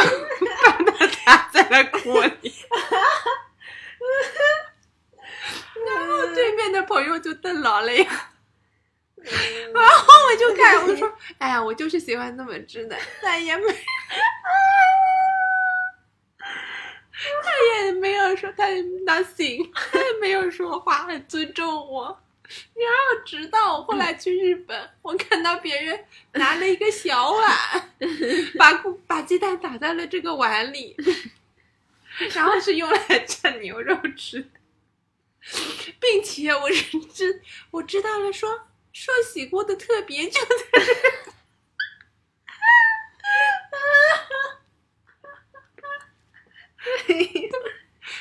把它打在了锅里，然后对面的朋友就瞪老了呀。然后我就看，我说，哎呀，我就是喜欢那么吃的，他也没，他也没有说，他也 nothing，他也没有说话，很尊重我。然后直到我后来去日本，我看到别人拿了一个小碗，把把鸡蛋打在了这个碗里，然后是用来蘸牛肉吃的，并且我是知我知道了说寿喜锅的特别就在这儿。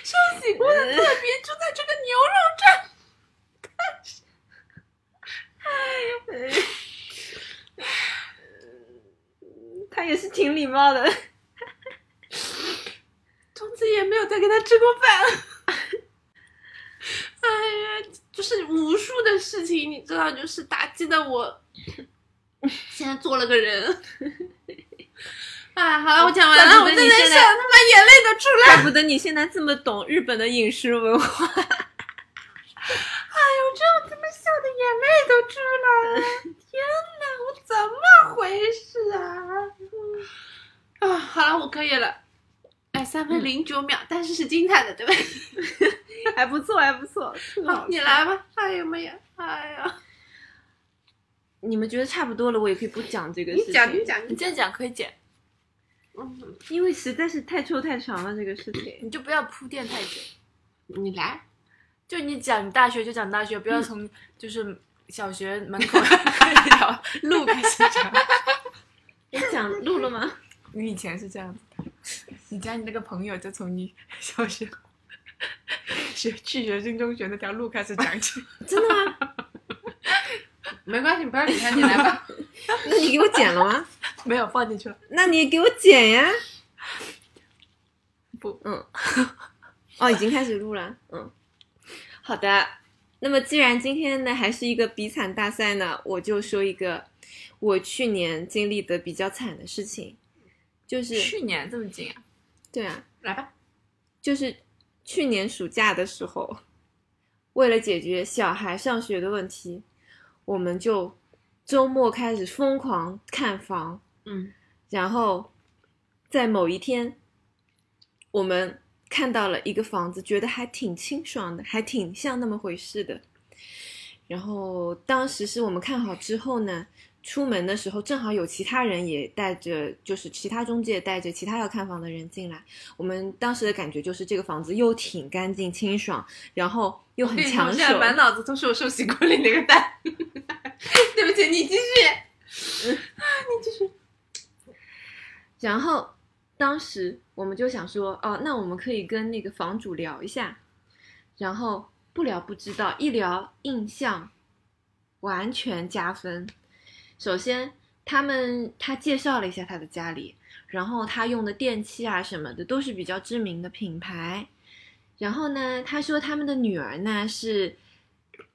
寿喜锅的特别就在这个牛肉这儿。他也是挺礼貌的。从此也没有再跟他吃过饭。哎呀，就是无数的事情，你知道，就是打击的我，现在做了个人。哎，好了，我讲完了，我真的得你现在想他妈眼泪都出来了。怪不得你现在这么懂日本的饮食文化。哎呦，这我他妈笑的眼泪都出来了！天哪，我怎么回事啊？啊，好了，我可以了。哎，三分零九秒，但是是精彩的，对吧？还不错，还不错。好，你来吧。哎呀妈呀！哎呀，你们觉得差不多了，我也可以不讲这个事情。你讲，你，讲，你这样讲可以剪，嗯，因为实在是太臭太长了这个事情。你就不要铺垫太久。你来。就你讲你大学就讲大学，不要从就是小学门口 那条路开始讲。你讲路了吗？你以前是这样子的，你讲你那个朋友就从你小学学去学新中学那条路开始讲起。真的吗？没关系，不要理他，你来吧。那你给我剪了吗？没有放进去了。那你也给我剪呀。不，嗯。哦，已经开始录了。嗯。好的。那么既然今天呢还是一个比惨大赛呢，我就说一个我去年经历的比较惨的事情，就是去年这么近啊？对啊，来吧。就是去年暑假的时候，为了解决小孩上学的问题，我们就周末开始疯狂看房，嗯，然后在某一天，我们看到了一个房子，觉得还挺清爽的，还挺像那么回事的。然后当时是我们看好之后呢，出门的时候正好有其他人也带着，就是其他中介带着其他要看房的人进来。我们当时的感觉就是这个房子又挺干净清爽，然后又很抢手。现在满脑子都是我寿喜锅里那个蛋。对不起，你继续。你继续。然后当时我们就想说，哦，那我们可以跟那个房主聊一下。然后不聊不知道，一聊印象完全加分。首先，他们他介绍了一下他的家里，然后他用的电器啊什么的都是比较知名的品牌。然后呢，他说他们的女儿呢是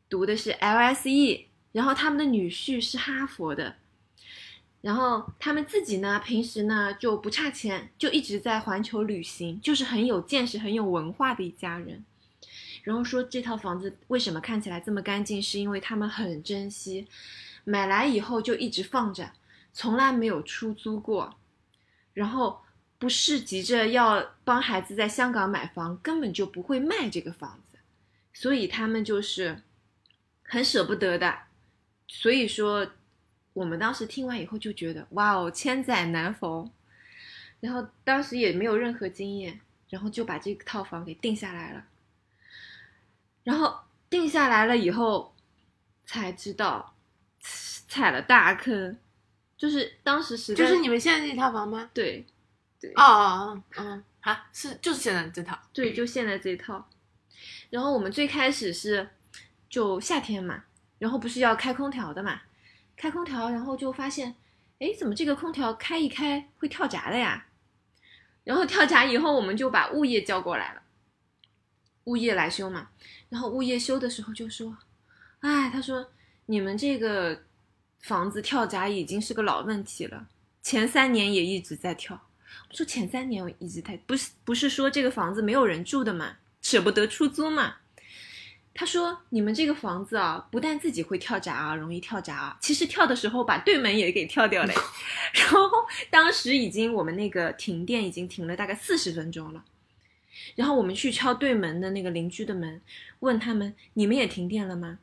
读的是 LSE，然后他们的女婿是哈佛的。然后他们自己呢，平时呢就不差钱，就一直在环球旅行，就是很有见识、很有文化的一家人。然后说这套房子为什么看起来这么干净，是因为他们很珍惜，买来以后就一直放着，从来没有出租过。然后不是急着要帮孩子在香港买房，根本就不会卖这个房子，所以他们就是很舍不得的。所以说。我们当时听完以后就觉得，哇哦，千载难逢，然后当时也没有任何经验，然后就把这套房给定下来了。然后定下来了以后，才知道踩了大坑，就是当时实在就是你们现在这套房吗？对，对，哦哦哦，嗯，啊，是就是现在这套，对，就现在这套。然后我们最开始是就夏天嘛，然后不是要开空调的嘛。开空调，然后就发现，哎，怎么这个空调开一开会跳闸的呀？然后跳闸以后，我们就把物业叫过来了，物业来修嘛。然后物业修的时候就说，哎，他说你们这个房子跳闸已经是个老问题了，前三年也一直在跳。我说前三年我一直在，不是不是说这个房子没有人住的嘛，舍不得出租嘛。他说：“你们这个房子啊，不但自己会跳闸啊，容易跳闸啊，其实跳的时候把对门也给跳掉了。然后当时已经我们那个停电已经停了大概四十分钟了，然后我们去敲对门的那个邻居的门，问他们：你们也停电了吗？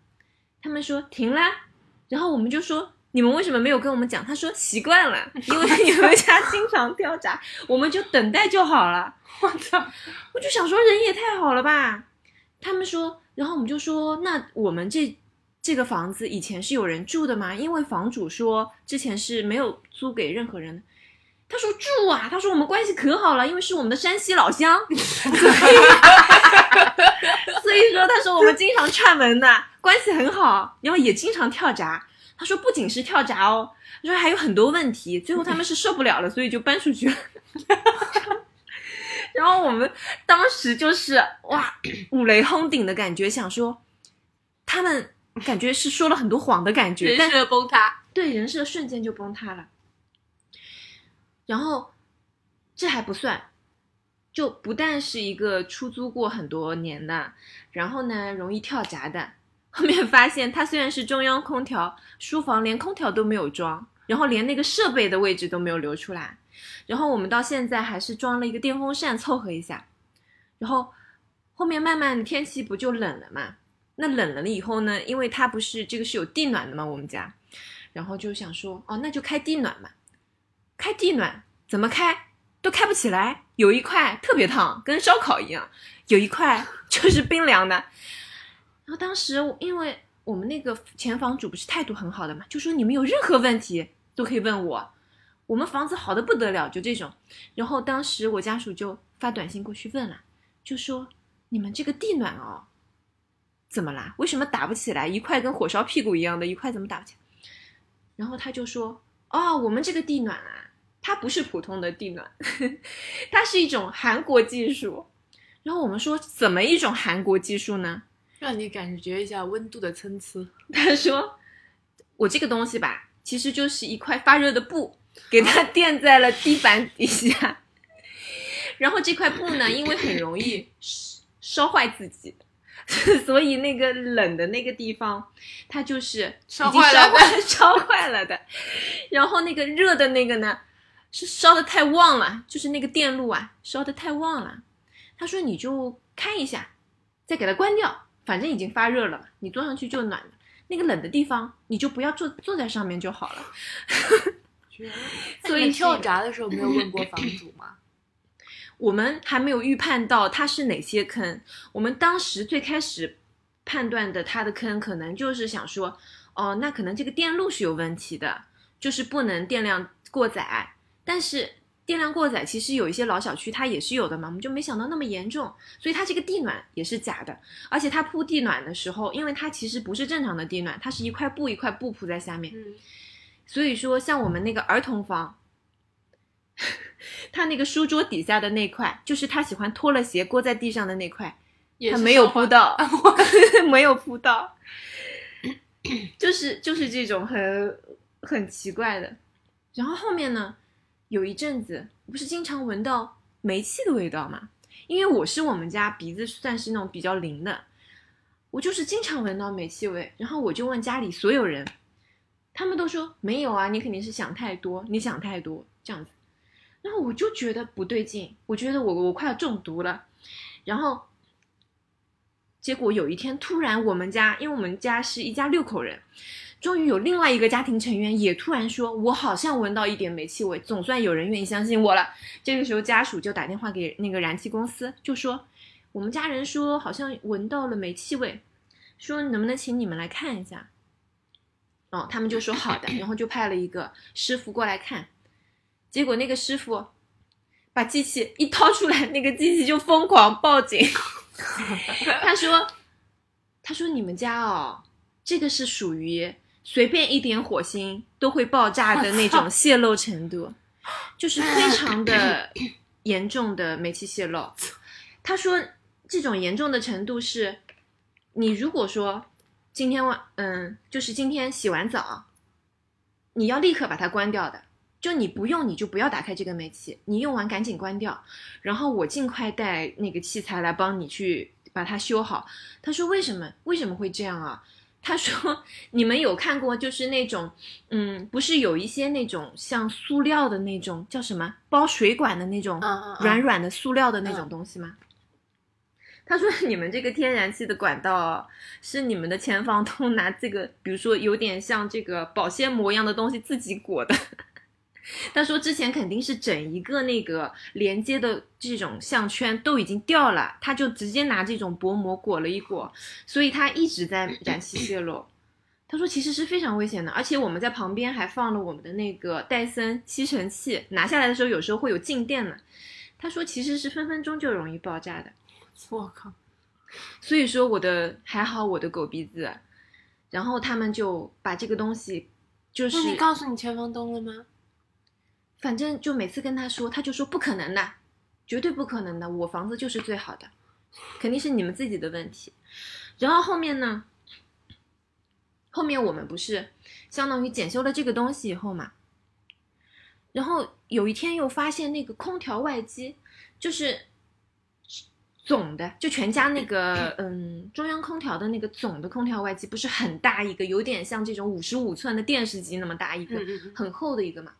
他们说停啦。然后我们就说：你们为什么没有跟我们讲？他说习惯了，因为你们家经常跳闸，我们就等待就好了。我操！我就想说人也太好了吧。他们说。”然后我们就说，那我们这这个房子以前是有人住的吗？因为房主说之前是没有租给任何人。他说住啊，他说我们关系可好了，因为是我们的山西老乡，所 以所以说他说我们经常串门的关系很好，然后也经常跳闸。他说不仅是跳闸哦，他说还有很多问题。最后他们是受不了了，所以就搬出去了。然后我们当时就是哇，五雷轰顶的感觉，想说他们感觉是说了很多谎的感觉，人设崩塌，对，人设瞬间就崩塌了。然后这还不算，就不但是一个出租过很多年的，然后呢容易跳闸的，后面发现它虽然是中央空调，书房连空调都没有装，然后连那个设备的位置都没有留出来。然后我们到现在还是装了一个电风扇凑合一下，然后后面慢慢天气不就冷了嘛？那冷了了以后呢？因为它不是这个是有地暖的嘛，我们家，然后就想说哦，那就开地暖嘛。开地暖怎么开都开不起来，有一块特别烫，跟烧烤一样；有一块 就是冰凉的。然后当时因为我们那个前房主不是态度很好的嘛，就说你们有任何问题都可以问我。我们房子好的不得了，就这种。然后当时我家属就发短信过去问了，就说你们这个地暖哦，怎么啦？为什么打不起来？一块跟火烧屁股一样的，一块怎么打不起来？然后他就说，哦，我们这个地暖啊，它不是普通的地暖，它是一种韩国技术。然后我们说，怎么一种韩国技术呢？让你感觉一下温度的参差。他说，我这个东西吧，其实就是一块发热的布。给它 垫在了地板底下，然后这块布呢，因为很容易烧坏自己，所以那个冷的那个地方，它就是烧坏了，烧坏了的。然后那个热的那个呢，是烧的太旺了，就是那个电路啊，烧的太旺了。他说你就开一下，再给它关掉，反正已经发热了嘛，你坐上去就暖了。那个冷的地方你就不要坐坐在上面就好了。所以跳闸的时候没有问过房主吗？我们还没有预判到它是哪些坑。我们当时最开始判断的它的坑，可能就是想说，哦，那可能这个电路是有问题的，就是不能电量过载。但是电量过载其实有一些老小区它也是有的嘛，我们就没想到那么严重。所以它这个地暖也是假的，而且它铺地暖的时候，因为它其实不是正常的地暖，它是一块布一块布铺在下面。嗯，所以说，像我们那个儿童房，他那个书桌底下的那块，就是他喜欢脱了鞋搁在地上的那块，他 没有铺到，没有铺到，就是就是这种很很奇怪的。然后后面呢，有一阵子不是经常闻到煤气的味道嘛？因为我是我们家鼻子算是那种比较灵的，我就是经常闻到煤气味。然后我就问家里所有人，他们都说没有啊，你肯定是想太多，你想太多这样子。然后我就觉得不对劲，我觉得我我快要中毒了。然后结果有一天突然我们家，因为我们家是一家六口人，终于有另外一个家庭成员也突然说，我好像闻到一点煤气味，总算有人愿意相信我了。这个时候家属就打电话给那个燃气公司，就说我们家人说好像闻到了煤气味，说能不能请你们来看一下。哦，他们就说好的，然后就派了一个师傅过来看。结果那个师傅把机器一掏出来，那个机器就疯狂报警。他说：“他说你们家哦，这个是属于随便一点火星都会爆炸的那种泄漏程度，就是非常的严重的煤气泄漏。”他说这种严重的程度是，你如果说今天晚嗯，就是今天洗完澡，你要立刻把它关掉的。就你不用，你就不要打开这个煤气，你用完赶紧关掉，然后我尽快带那个器材来帮你去把它修好。他说为什么为什么会这样啊？他说你们有看过就是那种嗯，不是有一些那种像塑料的那种叫什么包水管的那种软软的塑料的那种嗯东西吗？他说：“你们这个天然气的管道是你们的前房东拿这个，比如说有点像这个保鲜膜一样的东西自己裹的。”他说之前肯定是整一个那个连接的这种项圈都已经掉了，他就直接拿这种薄膜裹了一裹，所以他一直在燃气泄漏。他说其实是非常危险的，而且我们在旁边还放了我们的那个戴森吸尘器，拿下来的时候有时候会有静电呢。他说其实是分分钟就容易爆炸的。我靠，所以说我的还好我的狗鼻子，然后他们就把这个东西，就是那你告诉你前房东了吗？反正就每次跟他说，他就说不可能的，绝对不可能的，我房子就是最好的，肯定是你们自己的问题。然后后面呢，后面我们不是相当于检修了这个东西以后嘛，然后有一天又发现那个空调外机就是总的，就全家那个嗯中央空调的那个总的空调外机不是很大一个，有点像这种五十五寸的电视机那么大一个，很厚的一个嘛。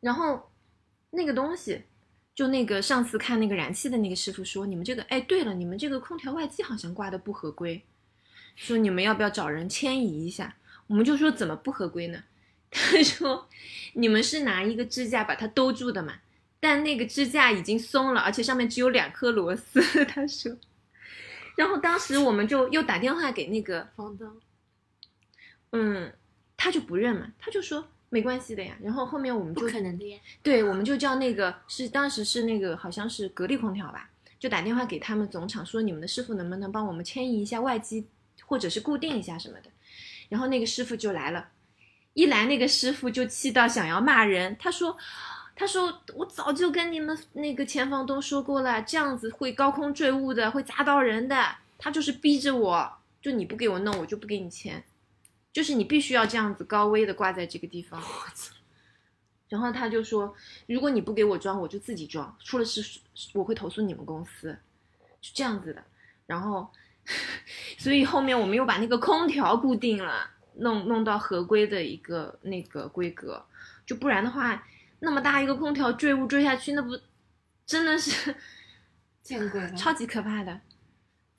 然后那个东西，就那个上次看那个燃气的那个师傅说，你们这个，哎，对了，你们这个空调外机好像挂的不合规，说你们要不要找人迁移一下？我们就说怎么不合规呢？他说你们是拿一个支架把它兜住的嘛，但那个支架已经松了，而且上面只有两颗螺丝。他说，然后当时我们就又打电话给那个房东，嗯，他就不认嘛，他就说没关系的呀。然后后面我们不就可能的呀。对，我们就叫那个是当时是那个好像是格力空调吧，就打电话给他们总厂说你们的师傅能不能帮我们迁移一下外机，或者是固定一下什么的。然后那个师傅就来了，一来那个师傅就气到想要骂人，他说。他说：“我早就跟你们那个前房东说过了，这样子会高空坠物的，会砸到人的。他就是逼着我，就你不给我弄，我就不给你钱，就是你必须要这样子高危的挂在这个地方。”然后他就说：“如果你不给我装，我就自己装，出了事我会投诉你们公司。”是这样子的。然后，所以后面我们又把那个空调固定了，弄弄到合规的一个那个规格，就不然的话，那么大一个空调坠物坠下去，那不真的是 见鬼了！超级可怕的。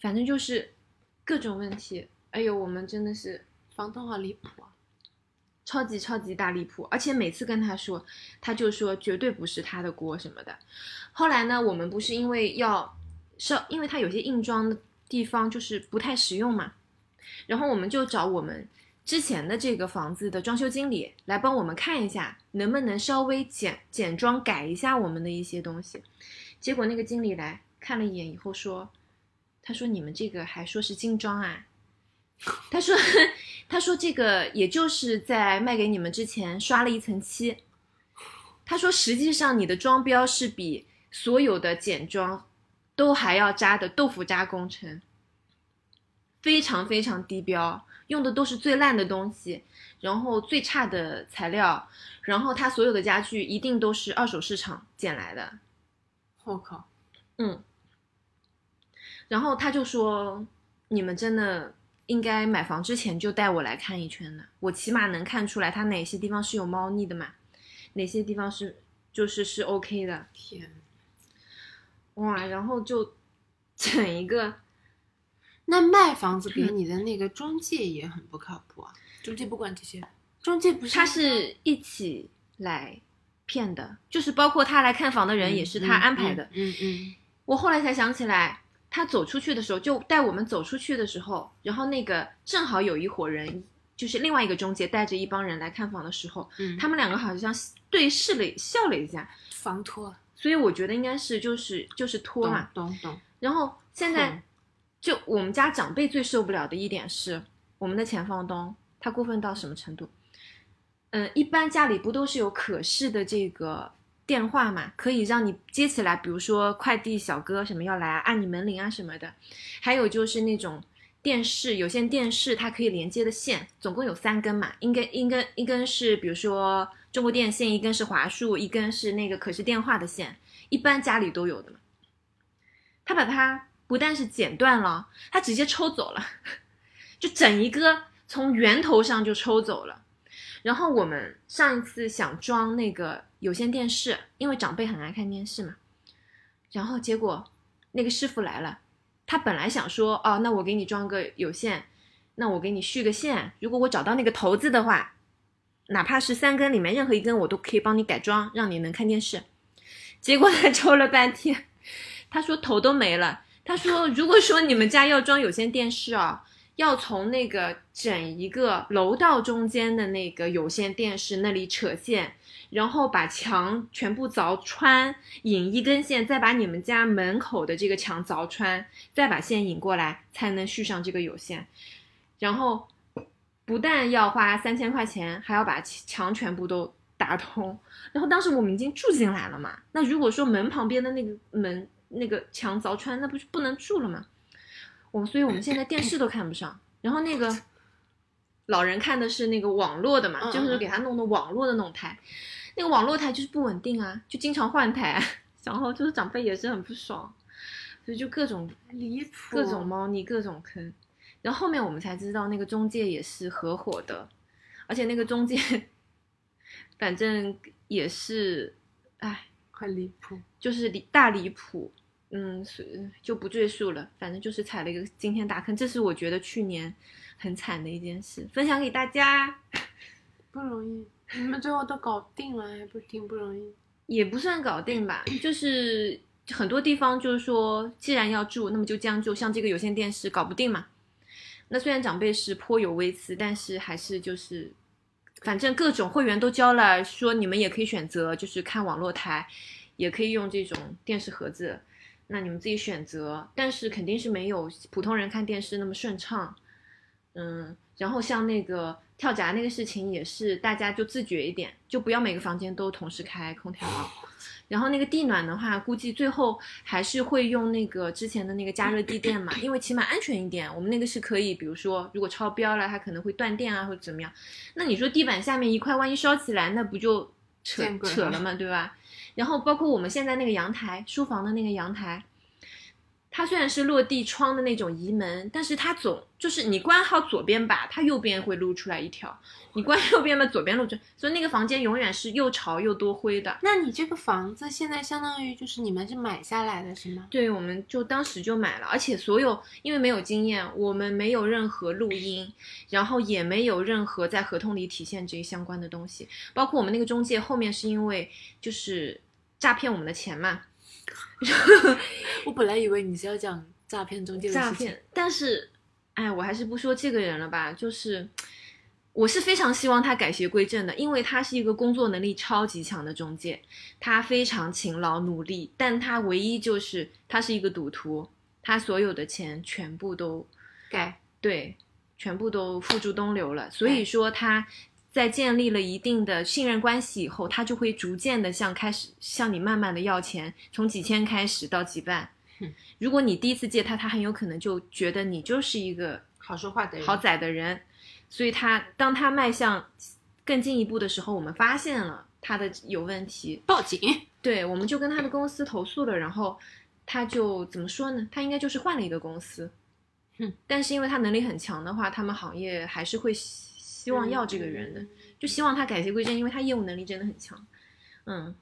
反正就是各种问题，哎呦，我们真的是房东好离谱啊！超级超级大离谱，而且每次跟他说，他就说绝对不是他的锅什么的。后来呢，我们不是因为要是因为他有些硬装的地方就是不太实用嘛，然后我们就找我们之前的这个房子的装修经理来帮我们看一下，能不能稍微简简装改一下我们的一些东西。结果那个经理来看了一眼以后说，他说你们这个还说是精装啊？他说 他说这个也就是在卖给你们之前刷了一层漆。他说实际上你的装标是比所有的简装都还要渣的豆腐渣工程，非常非常低标，用的都是最烂的东西，然后最差的材料，然后他所有的家具一定都是二手市场捡来的。我靠！嗯，然后他就说：“你们真的应该买房之前就带我来看一圈的，我起码能看出来它哪些地方是有猫腻的嘛，哪些地方是就是是 OK 的。天，哇，然后就整一个，那卖房子给你的那个中介也很不靠谱啊！中介不管这些，中介不是他是一起来骗的，就是包括他来看房的人也是他安排的。嗯嗯我后来才想起来，他走出去的时候，就带我们走出去的时候，然后那个正好有一伙人，就是另外一个中介带着一帮人来看房的时候，嗯，他们两个好像对视了笑了一下，房托所以我觉得应该是就是就是托嘛。懂懂懂，然后现在就我们家长辈最受不了的一点是，我们的前房东他过分到什么程度？嗯，一般家里不都是有可视的这个电话嘛，可以让你接起来，比如说快递小哥什么要来啊，按你门铃啊什么的。还有就是那种电视有线电视，它可以连接的线，总共有三根嘛，应该一根一根是比如说中国电信，一根是华数，一根是那个可视电话的线，一般家里都有的嘛。他把它不但是剪断了，他直接抽走了，就整一个从源头上就抽走了。然后我们上一次想装那个有线电视，因为长辈很爱看电视嘛，然后结果那个师傅来了，他本来想说，哦，那我给你装个有线，那我给你续个线，如果我找到那个头子的话，哪怕是三根里面任何一根，我都可以帮你改装，让你能看电视。结果他 抽了半天，他说头都没了。他说，如果说你们家要装有线电视啊，要从那个整一个楼道中间的那个有线电视那里扯线，然后把墙全部凿穿，引一根线，再把你们家门口的这个墙凿穿，再把线引过来，才能续上这个有线。然后不但要花三千块钱，还要把墙全部都打通。然后当时我们已经住进来了嘛，那如果说门旁边的那个门那个墙凿穿，那不是不能住了吗？我所以我们现在电视都看不上。然后那个老人看的是那个网络的嘛，嗯就是给他弄的网络的那种台，那个网络台就是不稳定啊，就经常换台，然后就是长辈也是很不爽，所以就各种离谱，各种猫腻，各种坑。然后后面我们才知道，那个中介也是合伙的，而且那个中介，反正也是，哎，很离谱。就是离大离谱，嗯，是就不赘述了。反正就是踩了一个惊天大坑，这是我觉得去年很惨的一件事，分享给大家。不容易，你们最后都搞定了，还不挺不容易？也不算搞定吧，就是很多地方就是说，既然要住，那么就将就。像这个有线电视搞不定嘛，那虽然长辈是颇有微词，但是还是就是，反正各种会员都交了，说你们也可以选择，就是看网络台，也可以用这种电视盒子，那你们自己选择，但是肯定是没有普通人看电视那么顺畅。嗯，然后像那个跳闸那个事情也是，大家就自觉一点，就不要每个房间都同时开空调。然后那个地暖的话，估计最后还是会用那个之前的那个加热地垫嘛，因为起码安全一点。我们那个是可以，比如说如果超标了，它可能会断电啊，或者怎么样。那你说地板下面一块万一烧起来，那不就扯扯了嘛，对吧？然后包括我们现在那个阳台，书房的那个阳台，它虽然是落地窗的那种移门，但是它总就是你关好左边吧，它右边会露出来一条；你关右边吧，左边露出，所以那个房间永远是又潮又多灰的。那你这个房子现在相当于就是你们是买下来的是吗？对，我们就当时就买了，而且所有因为没有经验，我们没有任何录音，然后也没有任何在合同里体现这些相关的东西，包括我们那个中介后面是因为就是诈骗我们的钱嘛。我本来以为你是要讲诈骗中介的事情，诈骗，但是，哎，我还是不说这个人了吧。就是，我是非常希望他改邪归正的，因为他是一个工作能力超级强的中介，他非常勤劳努力，但他唯一就是他是一个赌徒，他所有的钱全部都改对，全部都付诸东流了。所以说他在建立了一定的信任关系以后，他就会逐渐的向开始向你慢慢的要钱，从几千开始到几万嗯。如果你第一次借他，他很有可能就觉得你就是一个好说话的人，好宰的人，所以他当他迈向更进一步的时候，我们发现了他的有问题，报警。对，我们就跟他的公司投诉了，然后他就怎么说呢？他应该就是换了一个公司，哼，但是因为他能力很强的话，他们行业还是会希希望要这个人的，就希望他改邪归正，因为他业务能力真的很强，嗯，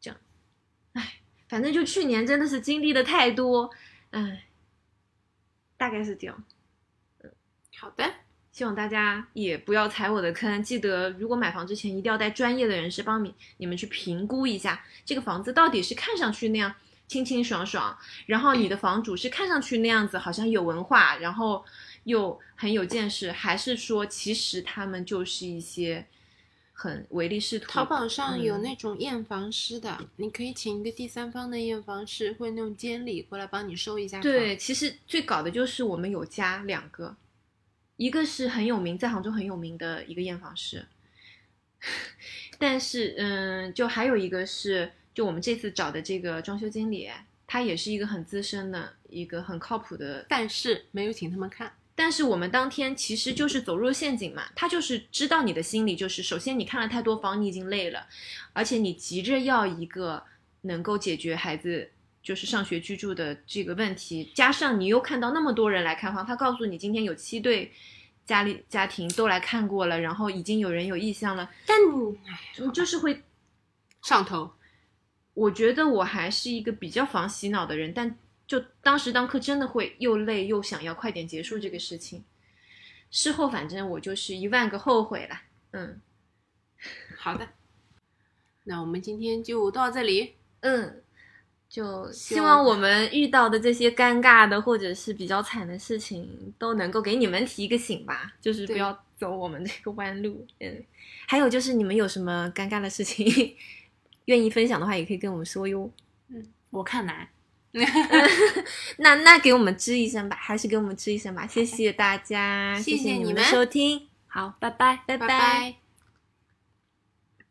这样，唉，反正就去年真的是经历的太多，唉，大概是这样。嗯好的，希望大家也不要踩我的坑，记得如果买房之前一定要带专业的人士帮你你们去评估一下这个房子到底是看上去那样清清爽爽，然后你的房主是看上去那样子好像有文化，然后又很有见识，还是说其实他们就是一些很唯利是图？淘宝上有嗯那种验房师的，你可以请一个第三方的验房师或者那种监理过来帮你收一下。对，其实最搞的就是我们有加两个，一个是很有名，在杭州很有名的一个验房师，但是嗯，就还有一个是，就我们这次找的这个装修经理，他也是一个很资深的一个很靠谱的但是没有请他们看。但是我们当天其实就是走入陷阱嘛，他就是知道你的心理，就是首先你看了太多房，你已经累了，而且你急着要一个能够解决孩子就是上学居住的这个问题，加上你又看到那么多人来看房，他告诉你今天有七对家里家庭都来看过了，然后已经有人有意向了，但唉你就是会，上头，我觉得我还是一个比较防洗脑的人，但就当时当刻真的会又累又想要快点结束这个事情。事后反正我就是一万个后悔了，嗯好的，那我们今天就到这里。嗯，就希希望望我们遇到的这些尴尬的或者是比较惨的事情，都能够给你们提一个醒吧，就是不要走我们这个弯路。嗯，还有就是你们有什么尴尬的事情 愿意分享的话，也可以跟我们说哟。嗯我看难。那那给我们吱一声吧，还是给我们吱一声吧，谢谢大家，谢谢谢你们你们收听，好，拜拜。拜。拜拜